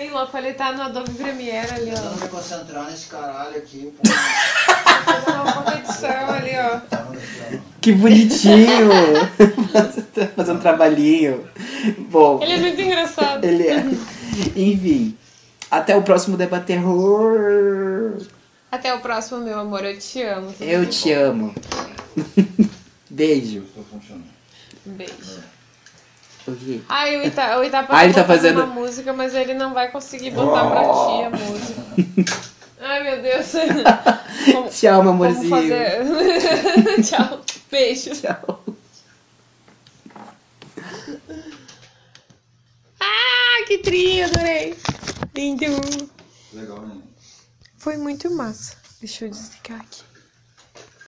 Tem louco, ele tá no Adobe Premiere ali, ó. Vamos me concentrar nesse caralho aqui, uma competição ali, ó. Que bonitinho! Tá Fazendo um trabalhinho. Bom, Ele é muito engraçado. ele é. Enfim. Até o próximo Debaterror. Até o próximo, meu amor. Eu te amo. Eu te bom. amo. Beijo. Beijo. O quê? Ai, o Ita, o Ita Ah, ele tá fazendo- uma música, mas ele não vai conseguir botar pra ti a música. Ai, meu Deus. Como, Tchau, meu amorzinho. fazer... Tchau. Beijo. Tchau. Ah, que trio, adorei. Lindo. Legal, né? Foi muito massa. Deixa eu desligar aqui.